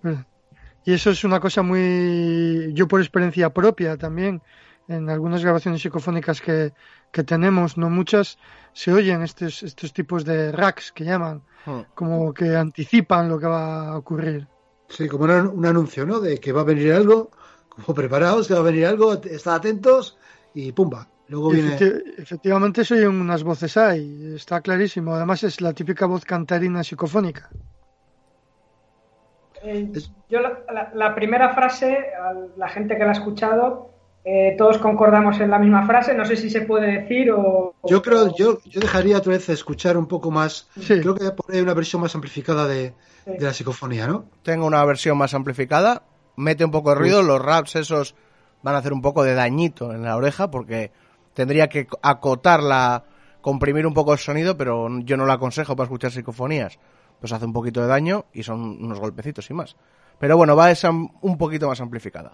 Y eso es una cosa muy. Yo, por experiencia propia también, en algunas grabaciones psicofónicas que, que tenemos, no muchas, se oyen estos, estos tipos de racks que llaman, hmm. como que anticipan lo que va a ocurrir. Sí, como un anuncio, ¿no? De que va a venir algo, como preparados, que va a venir algo, estad atentos y pumba. Luego viene... efectivamente se oyen unas voces ahí, está clarísimo. Además es la típica voz cantarina psicofónica. Eh, yo la, primera frase, la gente que la ha escuchado, eh, todos concordamos en la misma frase. No sé si se puede decir o. Yo creo, yo, yo dejaría otra vez escuchar un poco más. Creo que poner una versión más amplificada de, de la psicofonía, ¿no? Tengo una versión más amplificada, mete un poco de ruido, los raps esos van a hacer un poco de dañito en la oreja porque tendría que acotarla, comprimir un poco el sonido, pero yo no lo aconsejo para escuchar psicofonías. Pues hace un poquito de daño y son unos golpecitos y más. Pero bueno, va a ser un poquito más amplificada.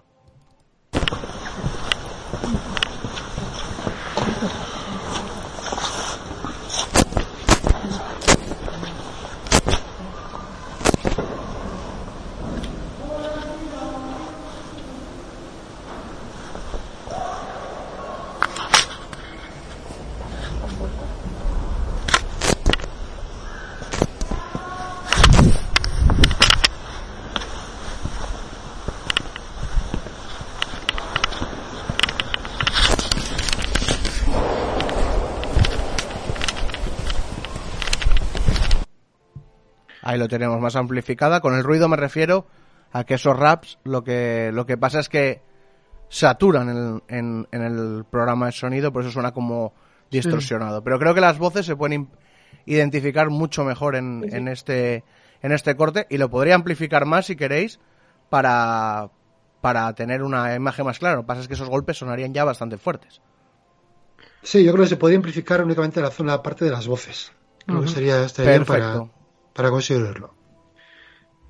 Ahí lo tenemos más amplificada. Con el ruido me refiero a que esos raps lo que, lo que pasa es que saturan en, en, el programa de sonido, por eso suena como distorsionado. Pero creo que las voces se pueden identificar mucho mejor en, en, este, en este corte y lo podría amplificar más si queréis para, para tener una imagen más clara. Lo que pasa es que esos golpes sonarían ya bastante fuertes. Sí, yo creo que se podría amplificar únicamente la zona parte de las voces. Creo que sería este Perfecto para considerarlo.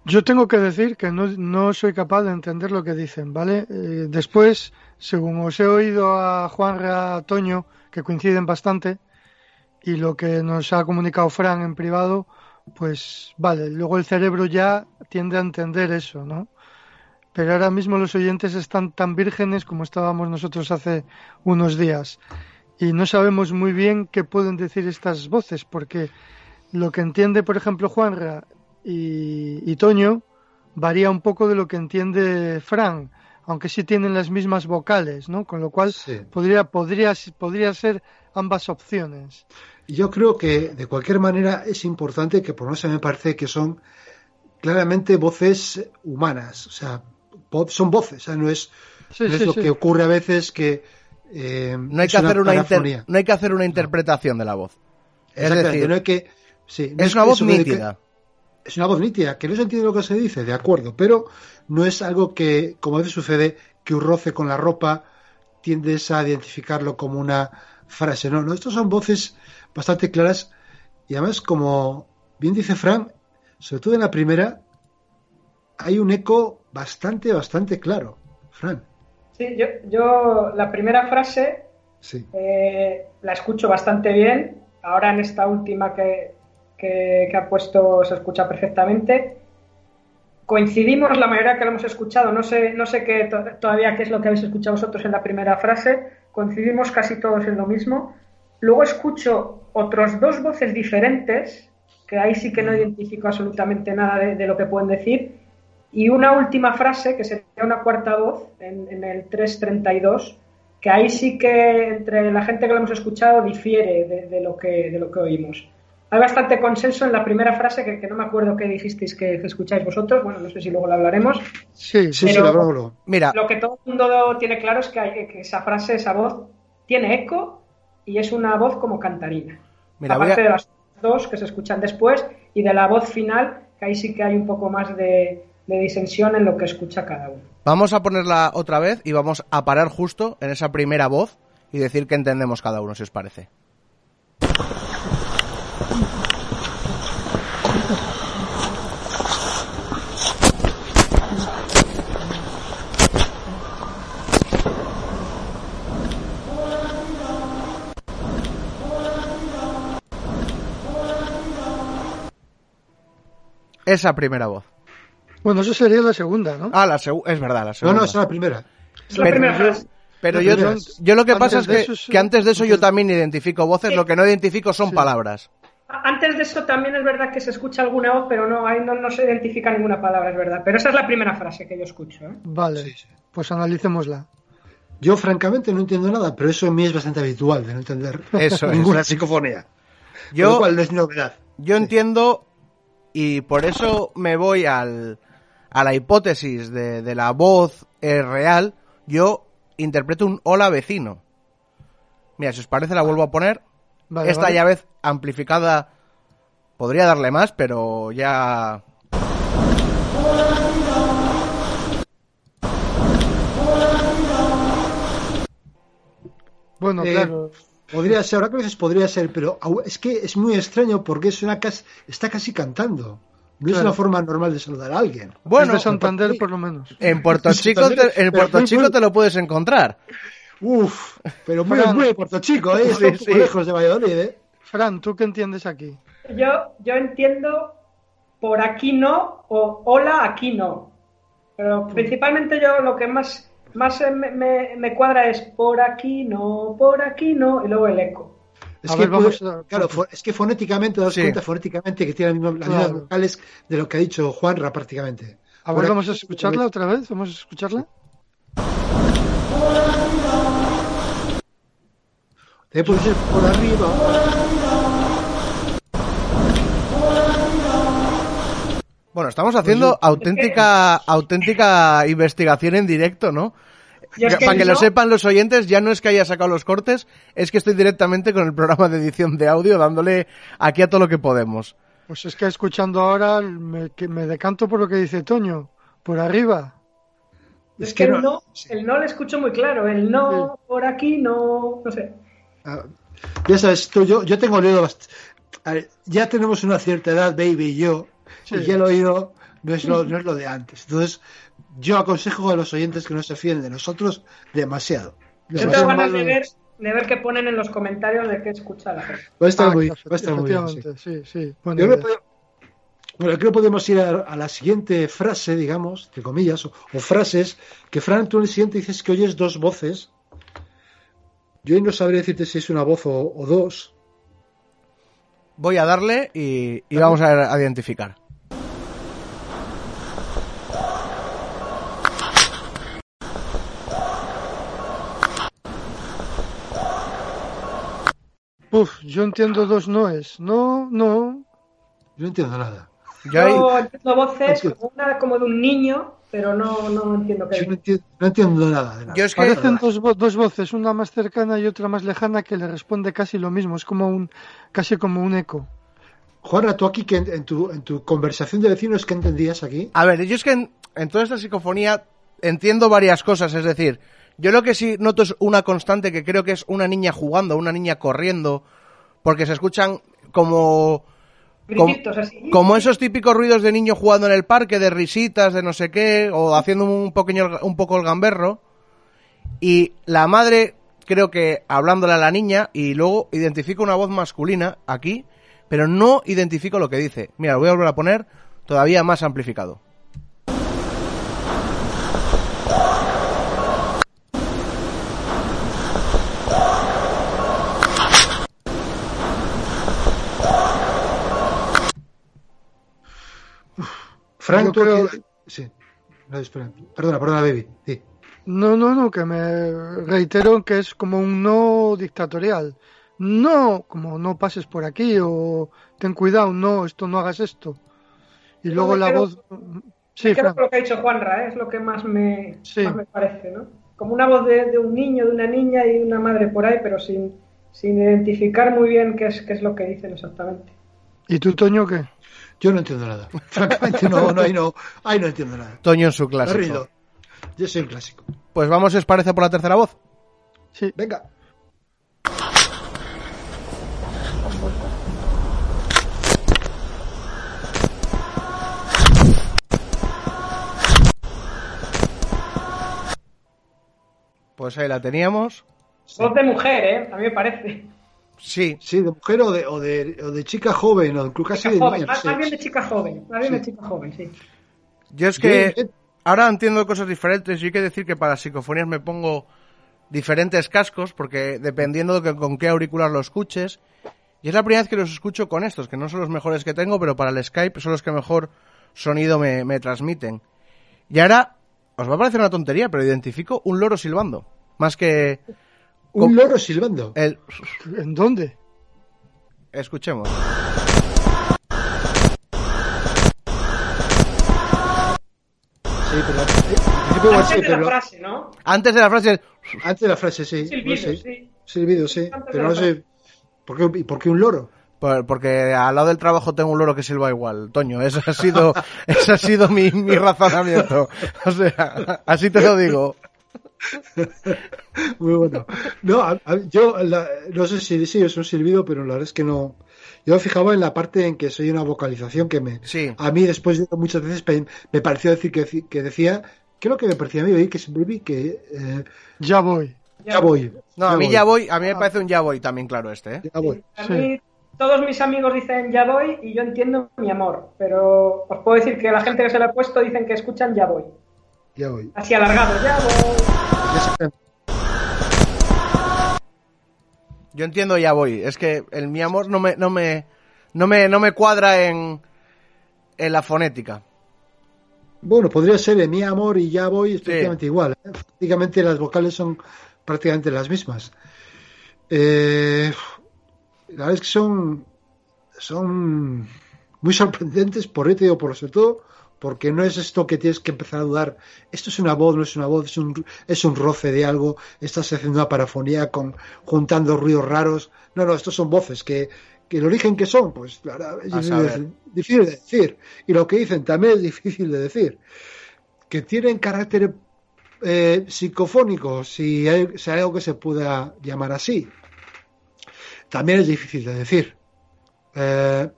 Yo tengo que decir que no, soy capaz de entender lo que dicen, ¿vale? Eh, después, según os he oído a Juan a Toño, que coinciden bastante, y lo que nos ha comunicado Fran en privado, pues vale, luego el cerebro ya tiende a entender eso, ¿no? Pero ahora mismo los oyentes están tan vírgenes como estábamos nosotros hace unos días. Y no sabemos muy bien qué pueden decir estas voces, porque lo que entiende, por ejemplo, Juanra y, Toño varía un poco de lo que entiende Fran, aunque sí tienen las mismas vocales, ¿no? Con lo cual podría, podría, podría ser ambas opciones. Yo creo que de cualquier manera es importante que por lo menos me parece que son claramente voces humanas, o sea, son voces, no es, lo que ocurre a veces que eh, no hay que hacer una, no hay que hacer una interpretación de la voz. Es decir, no hay que es una voz nítida. es una voz nítida, que no se entiende lo que se dice, de acuerdo, pero no es algo que, como a veces sucede, que un roce con la ropa tiendes a identificarlo como una frase. No, no, estos son voces bastante claras y además, como bien dice Fran, sobre todo en la primera, hay un eco bastante, bastante claro. Fran. Sí, yo, yo la primera frase eh, la escucho bastante bien. Ahora en esta última que, que, ha puesto se escucha perfectamente. Coincidimos la mayoría que lo hemos escuchado, no sé, no sé qué, todavía qué es lo que habéis escuchado vosotros en la primera frase, coincidimos casi todos en lo mismo. Luego escucho otros dos voces diferentes, que ahí sí que no identifico absolutamente nada de, lo que pueden decir, y una última frase, que sería una cuarta voz, en, el 332, que ahí sí que entre la gente que lo hemos escuchado difiere de, lo, que, de lo que oímos. Hay bastante consenso en la primera frase que, que no me acuerdo qué dijisteis que escucháis vosotros. Bueno, no sé si luego lo hablaremos. Sí, Sí, sí, lo hablo. Mira, Lo que todo el mundo tiene claro es que, hay- que esa frase, esa voz, tiene eco y es una voz como cantarina. Mira, voy Aparte a- de las dos que se escuchan después y de la voz final, que ahí sí que hay un poco más de, de disensión en lo que escucha cada uno. vamos a ponerla otra vez y vamos a parar justo en esa primera voz y decir que entendemos cada uno, si os parece. Esa primera voz. Bueno, eso sería la segunda, ¿no? Ah, la segu- es verdad, la No, segunda. no, esa es la primera. Es la Pero- primera frase. Pero yo, yo lo que pasa es que, eso es- que antes de eso yo también identifico voces, lo que no identifico son palabras. Antes de eso también es verdad que se escucha alguna voz, pero no, ahí no, no se identifica ninguna palabra, es verdad. Pero esa es la primera frase que yo escucho. ¿eh? Vale, Sí, sí. pues analicémosla. Yo, francamente, no entiendo nada, pero eso en mí es bastante habitual, de no entender Eso es. ninguna psicofonía. Con lo Yo, cual no es novedad. yo entiendo y por eso me voy al, a la hipótesis de, de la voz eh, real. Yo interpreto un hola vecino. Mira, si os parece la vuelvo a poner. Vale, Esta vale. ya vez amplificada podría darle más, pero ya... Bueno, Eh, claro. Podría ser, ahora que dices podría ser, pero es que es muy extraño porque es una cas- está casi cantando. No es una forma normal de saludar a alguien. Bueno, de Santander, por lo menos. en Puerto Chico te, en Puerto muy, Chico muy- te lo puedes encontrar. Uf, pero muy, Fran. muy de Puerto Chico, ¿eh? Sí. lejos de Valladolid, ¿eh? Fran, ¿tú qué entiendes aquí? Yo, yo entiendo por aquí no o hola aquí no. Pero principalmente yo lo que más, más eh, me, me- me cuadra es por aquí no, por aquí no y luego el eco. Es A que, ver, vamos puede- a- claro, es que fonéticamente, das Sí. cuenta fonéticamente que tiene las mismas, Claro. vocales de lo que ha dicho Juanra prácticamente. A Por ver, vamos a escucharla otra vez. Vamos a escucharla. También puede ser por arriba. Bueno, estamos haciendo auténtica, auténtica investigación en directo, ¿no? Yo es que Para que lo sepan los oyentes, ya no es que haya sacado los cortes, es que estoy directamente con el programa de edición de audio dándole aquí a todo lo que podemos. Pues es que escuchando ahora me, que me decanto por lo que dice Toño. Por arriba. Es, Es que, que el no- el no le escucho muy claro. El no, por aquí no, no sé. Ah, Ya sabes, tú, yo, yo tengo oído bast- a ver, ya tenemos una cierta edad, baby y yo, Sí. y ya el oído no es, lo, no es lo de antes. Entonces, yo aconsejo a los oyentes que no se fíen de nosotros demasiado. Yo tengo ganas de ver, de ver qué ponen en los comentarios de qué escucha la gente. Va a estar Ah, muy, va a estar muy bien. sí. sí, Yo creo, idea. que podemos- bueno, creo que podemos ir a, a la siguiente frase, digamos, entre comillas, o, o frases, que Fran, tú en el siguiente dices que oyes dos voces. Yo no sabría decirte si es una voz o, o dos. Voy a darle y, y vamos a, a identificar. Uf, yo entiendo dos noes. No, no. Yo no entiendo nada. Yo Yo entiendo voces como una como de un niño, pero no, no entiendo qué Yo no entiendo, no entiendo nada de nada. Yo es que- Parecen dos, vo- dos voces, una más cercana y otra más lejana que le responde casi lo mismo. Es como un, casi como un eco. Juana, tú aquí, que en, en tu, en tu conversación de vecinos, ¿qué entendías aquí? A ver, yo es que en, en toda esta psicofonía entiendo varias cosas, es decir, yo lo que sí noto es una constante que creo que es una niña jugando, una niña corriendo, porque se escuchan como... Como, Grititos así. como esos típicos ruidos de niño jugando en el parque, de risitas, de no sé qué, o haciendo un pequeño, un poco el gamberro. Y la madre, creo que hablándole a la niña, y luego identifico una voz masculina aquí, pero no identifico lo que dice. Mira, lo voy a volver a poner todavía más amplificado. Frank, creo- Sí. No, espera. Perdona, perdona, baby. Sí. No, no, no, que me reitero que es como un no dictatorial. no, como no pases por aquí o ten cuidado, no, esto no hagas esto. Y luego la voz... Sí, Fran. con lo que ha dicho Juanra, ¿eh? es lo que más me, Sí. más me parece, ¿no? Como una voz de, de un niño, de una niña y una madre por ahí, pero sin, sin identificar muy bien qué es, qué es lo que dicen exactamente. ¿Y tú, Toño, qué? Yo no entiendo nada. Francamente, no, no, ahí no, ahí no entiendo nada. Toño en su clásico. reído. Yo soy un clásico. Pues vamos, si os parece, por la tercera voz. Sí. Venga. Pues ahí la teníamos. Voz de mujer, ¿eh? A mí me parece. Sí. Sí, de mujer o de, o de, o de chica joven, o incluso casi Chica de joven, niña. más, sí. más bien de chica joven. Más bien Sí. de chica joven, sí. Yo es que ahora entiendo cosas diferentes y hay que decir que para psicofonías me pongo diferentes cascos porque dependiendo de que- con qué auricular lo escuches. Y es la primera vez que los escucho con estos, que no son los mejores que tengo, pero para el Skype son los que mejor sonido me, me transmiten. Y ahora, os va a parecer una tontería, pero identifico un loro silbando. Más que Un loro silbando. el... ¿En dónde? Escuchemos. Sí, pero igual Antes sí, de la pero frase, ¿no? Antes de la frase... antes de la frase sí. Silbido, no sé. sí. Silbido, sí. Antes Pero la no sé. ¿Por qué, ¿Y por qué un loro? Por- Porque al lado del trabajo tengo un loro que silba igual, Toño. Ese ha sido, ese ha sido mi, mi razonamiento. O sea, así te lo digo. Muy bueno. No, a- a- yo la- no sé si sí es un silbido, pero la verdad es que no. Yo me fijaba en la parte en que soy una vocalización que me. Sí. A mí después de muchas veces me pareció decir que, que decía. ¿Qué es lo que me parecía a mí? Oí que siempre vi que. eh, Ya voy. ya voy. No, a mí ya voy, a mí me parece un ya voy también, claro, este, ¿eh? Ya voy. A mí todos mis amigos dicen ya voy y yo entiendo mi amor, pero os puedo decir que la gente que se lo ha puesto dicen que escuchan ya voy. Ya voy. Así alargado, ya voy. Yo entiendo ya voy. Es que el mi amor no me, no me, no me, no me cuadra en, en la fonética. Bueno, podría ser de mi amor y ya voy es prácticamente igual. ¿eh? Prácticamente las vocales son prácticamente las mismas. Eh, la verdad es que son, son muy sorprendentes, por digo, por sobre todo, porque no es esto que tienes que empezar a dudar. Esto es una voz, no es una voz, es un, es un roce de algo, estás haciendo una parafonía con, juntando ruidos raros. No, no, estos son voces que, que el origen que son, pues la verdad, es difícil de decir. Y lo que dicen también es difícil de decir. Que tienen carácter eh, psicofónico, si hay, si hay algo que se pueda llamar así. También es difícil de decir. Eh,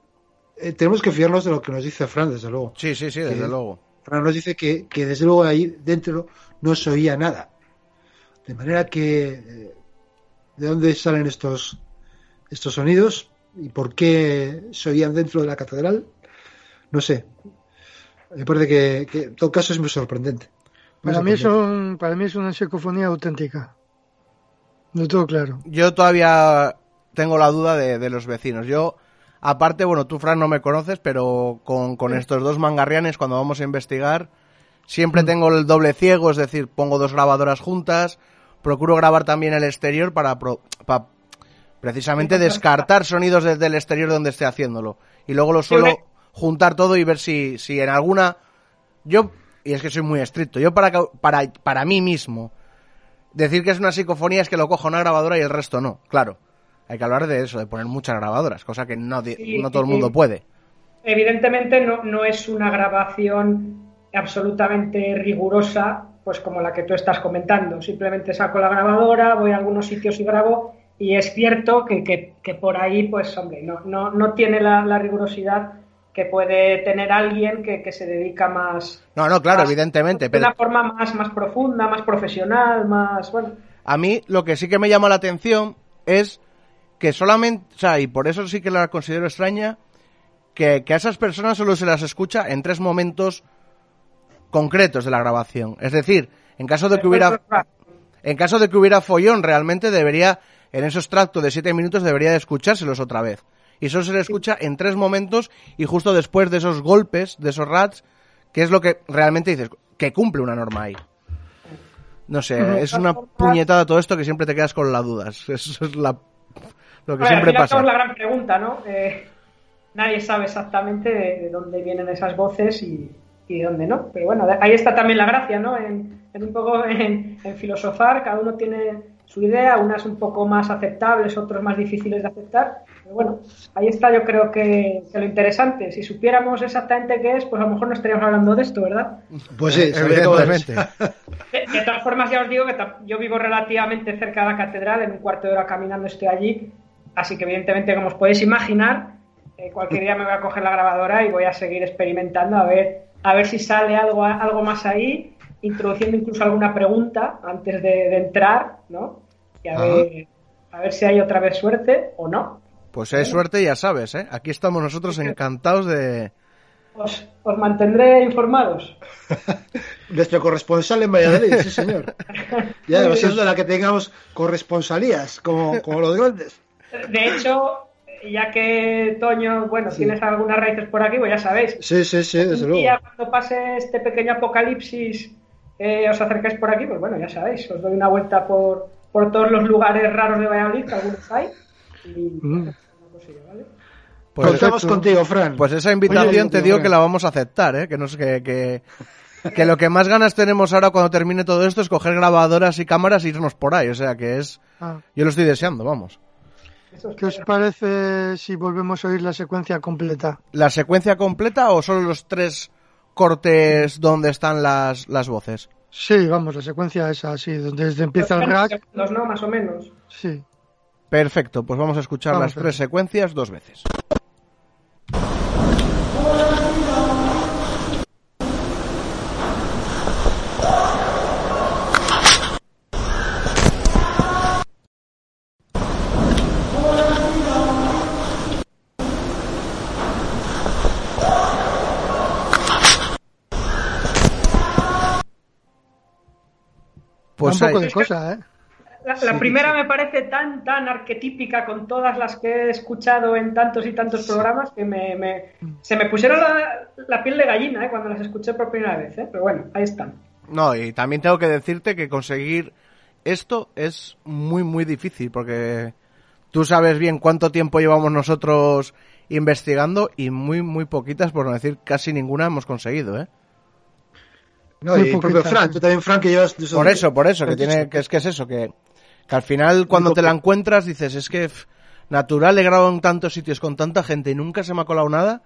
eh, tenemos que fiarnos de lo que nos dice Fran, desde luego. Sí, sí, sí, desde Que- luego. Fran nos dice que, que desde luego ahí dentro no se oía nada. De manera que eh, ¿de dónde salen estos estos sonidos y por qué se oían dentro de la catedral? No sé. Me parece que, que en todo caso es muy sorprendente. Muy Para mí, sorprendente. son, para mí es una psicofonía auténtica. No todo claro. Yo todavía tengo la duda de, de los vecinos. Yo, aparte, bueno, tú, Fran, no me conoces, pero con, con estos dos mangarrianes, cuando vamos a investigar, siempre tengo el doble ciego, es decir, pongo dos grabadoras juntas, procuro grabar también el exterior para, pro- pa- precisamente descartar sonidos desde el exterior donde esté haciéndolo. Y luego lo suelo juntar todo y ver si, si en alguna... Yo, y es que soy muy estricto, yo para, para, para mí mismo, decir que es una psicofonía es que lo cojo una grabadora y el resto no, claro. Hay que hablar de eso, de poner muchas grabadoras, cosa que no, di- Sí, no todo el mundo puede. Evidentemente no, no es una grabación absolutamente rigurosa, pues como la que tú estás comentando. Simplemente saco la grabadora, voy a algunos sitios y grabo, y es cierto que, que- que por ahí, pues hombre, no, no, no tiene la, la rigurosidad que puede tener alguien que, que se dedica más No, no, claro, más- evidentemente, de pero una forma más, más profunda, más profesional, más bueno. a mí lo que sí que me llama la atención es que solamente, o sea, y por eso sí que la considero extraña, que, que a esas personas solo se las escucha en tres momentos concretos de la grabación. Es decir, en caso de que hubiera, en caso de que hubiera follón, realmente debería, en esos tractos de siete minutos, debería de escuchárselos otra vez. Y eso se le escucha en tres momentos y justo después de esos golpes, de esos rats, que es lo que realmente dices, que cumple una norma ahí. No sé, es una puñetada todo esto que siempre te quedas con las dudas. Eso es la... lo que Bueno, siempre pasa. Es la gran pregunta, ¿no? Eh, nadie sabe exactamente de, de dónde vienen esas voces y, y de dónde no. Pero bueno, ahí está también la gracia, ¿no? En, en un poco en, en filosofar, cada uno tiene su idea, unas un poco más aceptables, otras más difíciles de aceptar. Pero bueno, ahí está yo creo que, que lo interesante. Si supiéramos exactamente qué es, pues a lo mejor no estaríamos hablando de esto, ¿verdad? Pues sí, Evidentemente. De, de todas formas, ya os digo que yo vivo relativamente cerca de la catedral, en un cuarto de hora caminando estoy allí, así que evidentemente, como os podéis imaginar, eh, cualquier día me voy a coger la grabadora y voy a seguir experimentando a ver, a ver si sale algo, algo más ahí, introduciendo incluso alguna pregunta antes de, de entrar, ¿no? Y a Ajá. ver, a ver si hay otra vez suerte o no. Pues si hay suerte, ya sabes, ¿eh? Aquí estamos nosotros encantados de... Os, os mantendré informados. Nuestro corresponsal en Valladolid, sí, señor. Ya, ser de la que tengamos corresponsalías, como, como los grandes. De hecho, ya que Toño, bueno, Sí. tienes algunas raíces por aquí, pues ya sabéis, Sí, sí, sí, desde luego. día cuando pase este pequeño apocalipsis eh, os acercáis por aquí, pues bueno, ya sabéis, os doy una vuelta por, por todos los lugares raros de Valladolid, que algunos hay. Y Mm. cosilla, ¿vale? Pues, Contamos contigo, Fran. pues esa invitación Oye, te digo Fran. que la vamos a aceptar, ¿eh? Que, no, sé- que, que, que lo que más ganas tenemos ahora cuando termine todo esto es coger grabadoras y cámaras e irnos por ahí. O sea que es... Ah, Yo lo estoy deseando, vamos. ¿Qué os parece si volvemos a oír la secuencia completa? ¿La secuencia completa o solo los tres cortes donde están las, las voces? Sí, vamos, la secuencia es así, donde desde empieza el rack. segundos, ¿no? Más o menos. Sí. Perfecto, pues vamos a escuchar Vamos las a tres secuencias dos veces. Pues un poco de cosa, ¿eh? La, la primera me parece tan, tan arquetípica con todas las que he escuchado en tantos y tantos programas que me, me- se me pusieron la, la piel de gallina ¿eh? cuando las escuché por primera vez. ¿eh? Pero bueno, ahí están. No, y también tengo que decirte que conseguir esto es muy, muy difícil, porque tú sabes bien cuánto tiempo llevamos nosotros investigando y muy, muy poquitas, por no decir casi ninguna, hemos conseguido, ¿eh? No, y el propio poquita, Fran, sí. tú también, Fran, que llevas... Por eso, por eso, que tiene, que es que es eso, que, que al final cuando te la encuentras dices, es que natural he grabado en tantos sitios con tanta gente y nunca se me ha colado nada,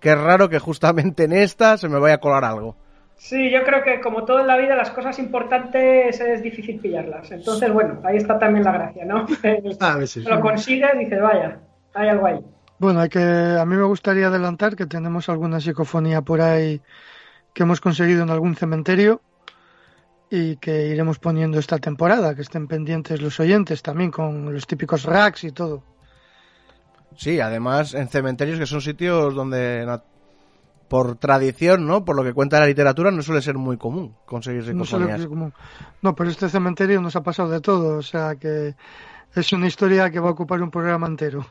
que es raro que justamente en esta se me vaya a colar algo. Sí, yo creo que como todo en la vida, las cosas importantes es difícil pillarlas. Entonces, bueno, ahí está también la gracia, ¿no? Ah, sí, sí. lo consigues y dices, vaya, hay algo ahí. Bueno, hay que, a mí me gustaría adelantar que tenemos alguna psicofonía por ahí que hemos conseguido en algún cementerio y que iremos poniendo esta temporada, que estén pendientes los oyentes también con los típicos racks y todo. Sí, además en cementerios que son sitios donde por tradición, ¿no? Por lo que cuenta la literatura, no suele ser muy común conseguir No, psicofonías. es común. no, pero este cementerio nos ha pasado de todo, o sea que es una historia que va a ocupar un programa entero.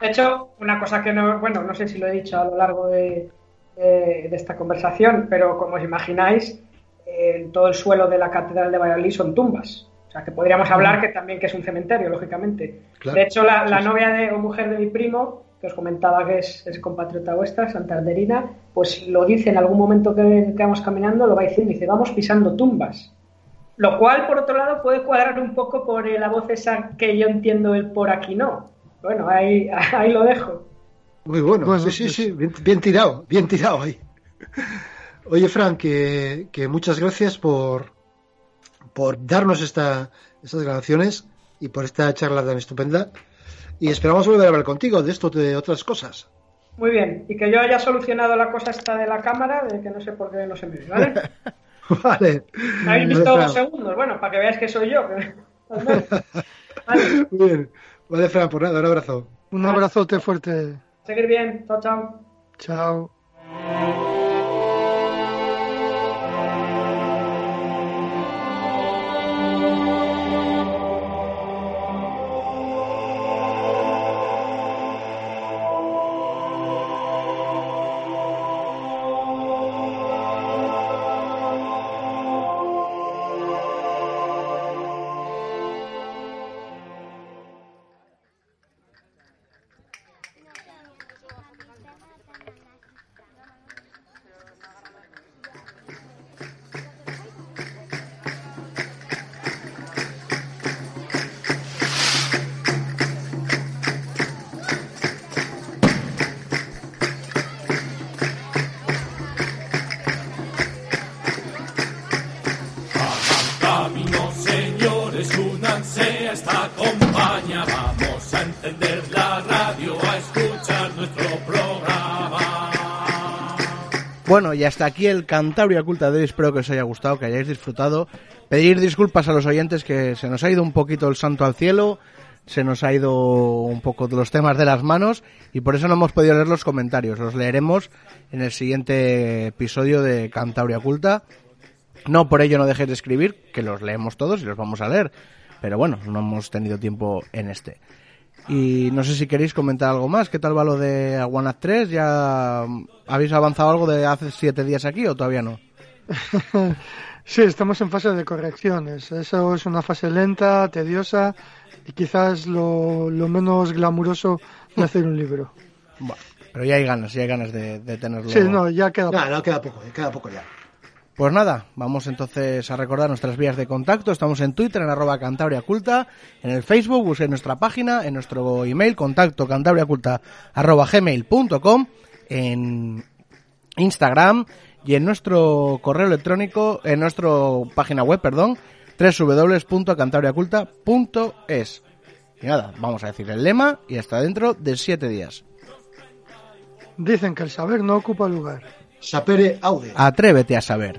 De hecho, una cosa que no, bueno, no sé si lo he dicho a lo largo de, de- de esta conversación, pero como os imagináis, eh, todo el suelo de la Catedral de Valladolid son tumbas. O sea, que podríamos hablar que también que es un cementerio, lógicamente. Claro. De hecho, la, la novia de, o mujer de mi primo, que os comentaba que es, es compatriota vuestra, Santanderina, pues lo dice en algún momento que, que vamos caminando, lo va diciendo, dice, vamos pisando tumbas. Lo cual, por otro lado, puede cuadrar un poco por eh, la voz esa que yo entiendo el por aquí no. Bueno, ahí, ahí lo dejo. Muy bueno, Bueno, sí, sí, pues- sí, bien, bien tirado, bien tirado ahí. Oye, Fran, que, que muchas gracias por, por darnos esta, estas grabaciones y por esta charla tan estupenda. Y esperamos volver a hablar contigo de esto, de otras cosas. Muy bien, y que yo haya solucionado la cosa esta de la cámara, de que no sé por qué no se me ve, ¿vale? Vale. Me habéis visto dos segundos, bueno, para que veáis que soy yo. Vale, Muy bien. Vale, Fran, por nada, un abrazo. Un abrazote fuerte. Seguir bien, chao, chao. Chao. Y hasta aquí el Cantabria Culta de hoy. Espero que os haya gustado, que hayáis disfrutado. Pedir disculpas a los oyentes que se nos ha ido un poquito el santo al cielo, se nos ha ido un poco los temas de las manos y por eso no hemos podido leer los comentarios. Los leeremos en el siguiente episodio de Cantabria Culta. No por ello no dejéis de escribir, que los leemos todos y los vamos a leer. Pero bueno, no hemos tenido tiempo en este. Y no sé si queréis comentar algo más. ¿Qué tal va lo de Aguanat 3? ¿Ya habéis avanzado algo de hace siete días aquí o todavía no? sí, estamos en fase de correcciones. Eso es una fase lenta, tediosa y quizás lo, lo menos glamuroso de hacer un libro. Bueno, pero ya hay ganas, ya hay ganas de, de tenerlo. Sí, no, ya queda poco. No, queda poco, queda poco ya. Pues nada, vamos entonces a recordar nuestras vías de contacto. Estamos en Twitter, en arroba cantabriaculta, en el Facebook, busquen nuestra página, en nuestro email, contacto cantabriaculta en Instagram y en nuestro correo electrónico, en nuestra página web, perdón, www.cantabriaculta.es. Y nada, vamos a decir el lema y hasta dentro de siete días. Dicen que el saber no ocupa lugar. Sapere Aude. Atrévete a saber.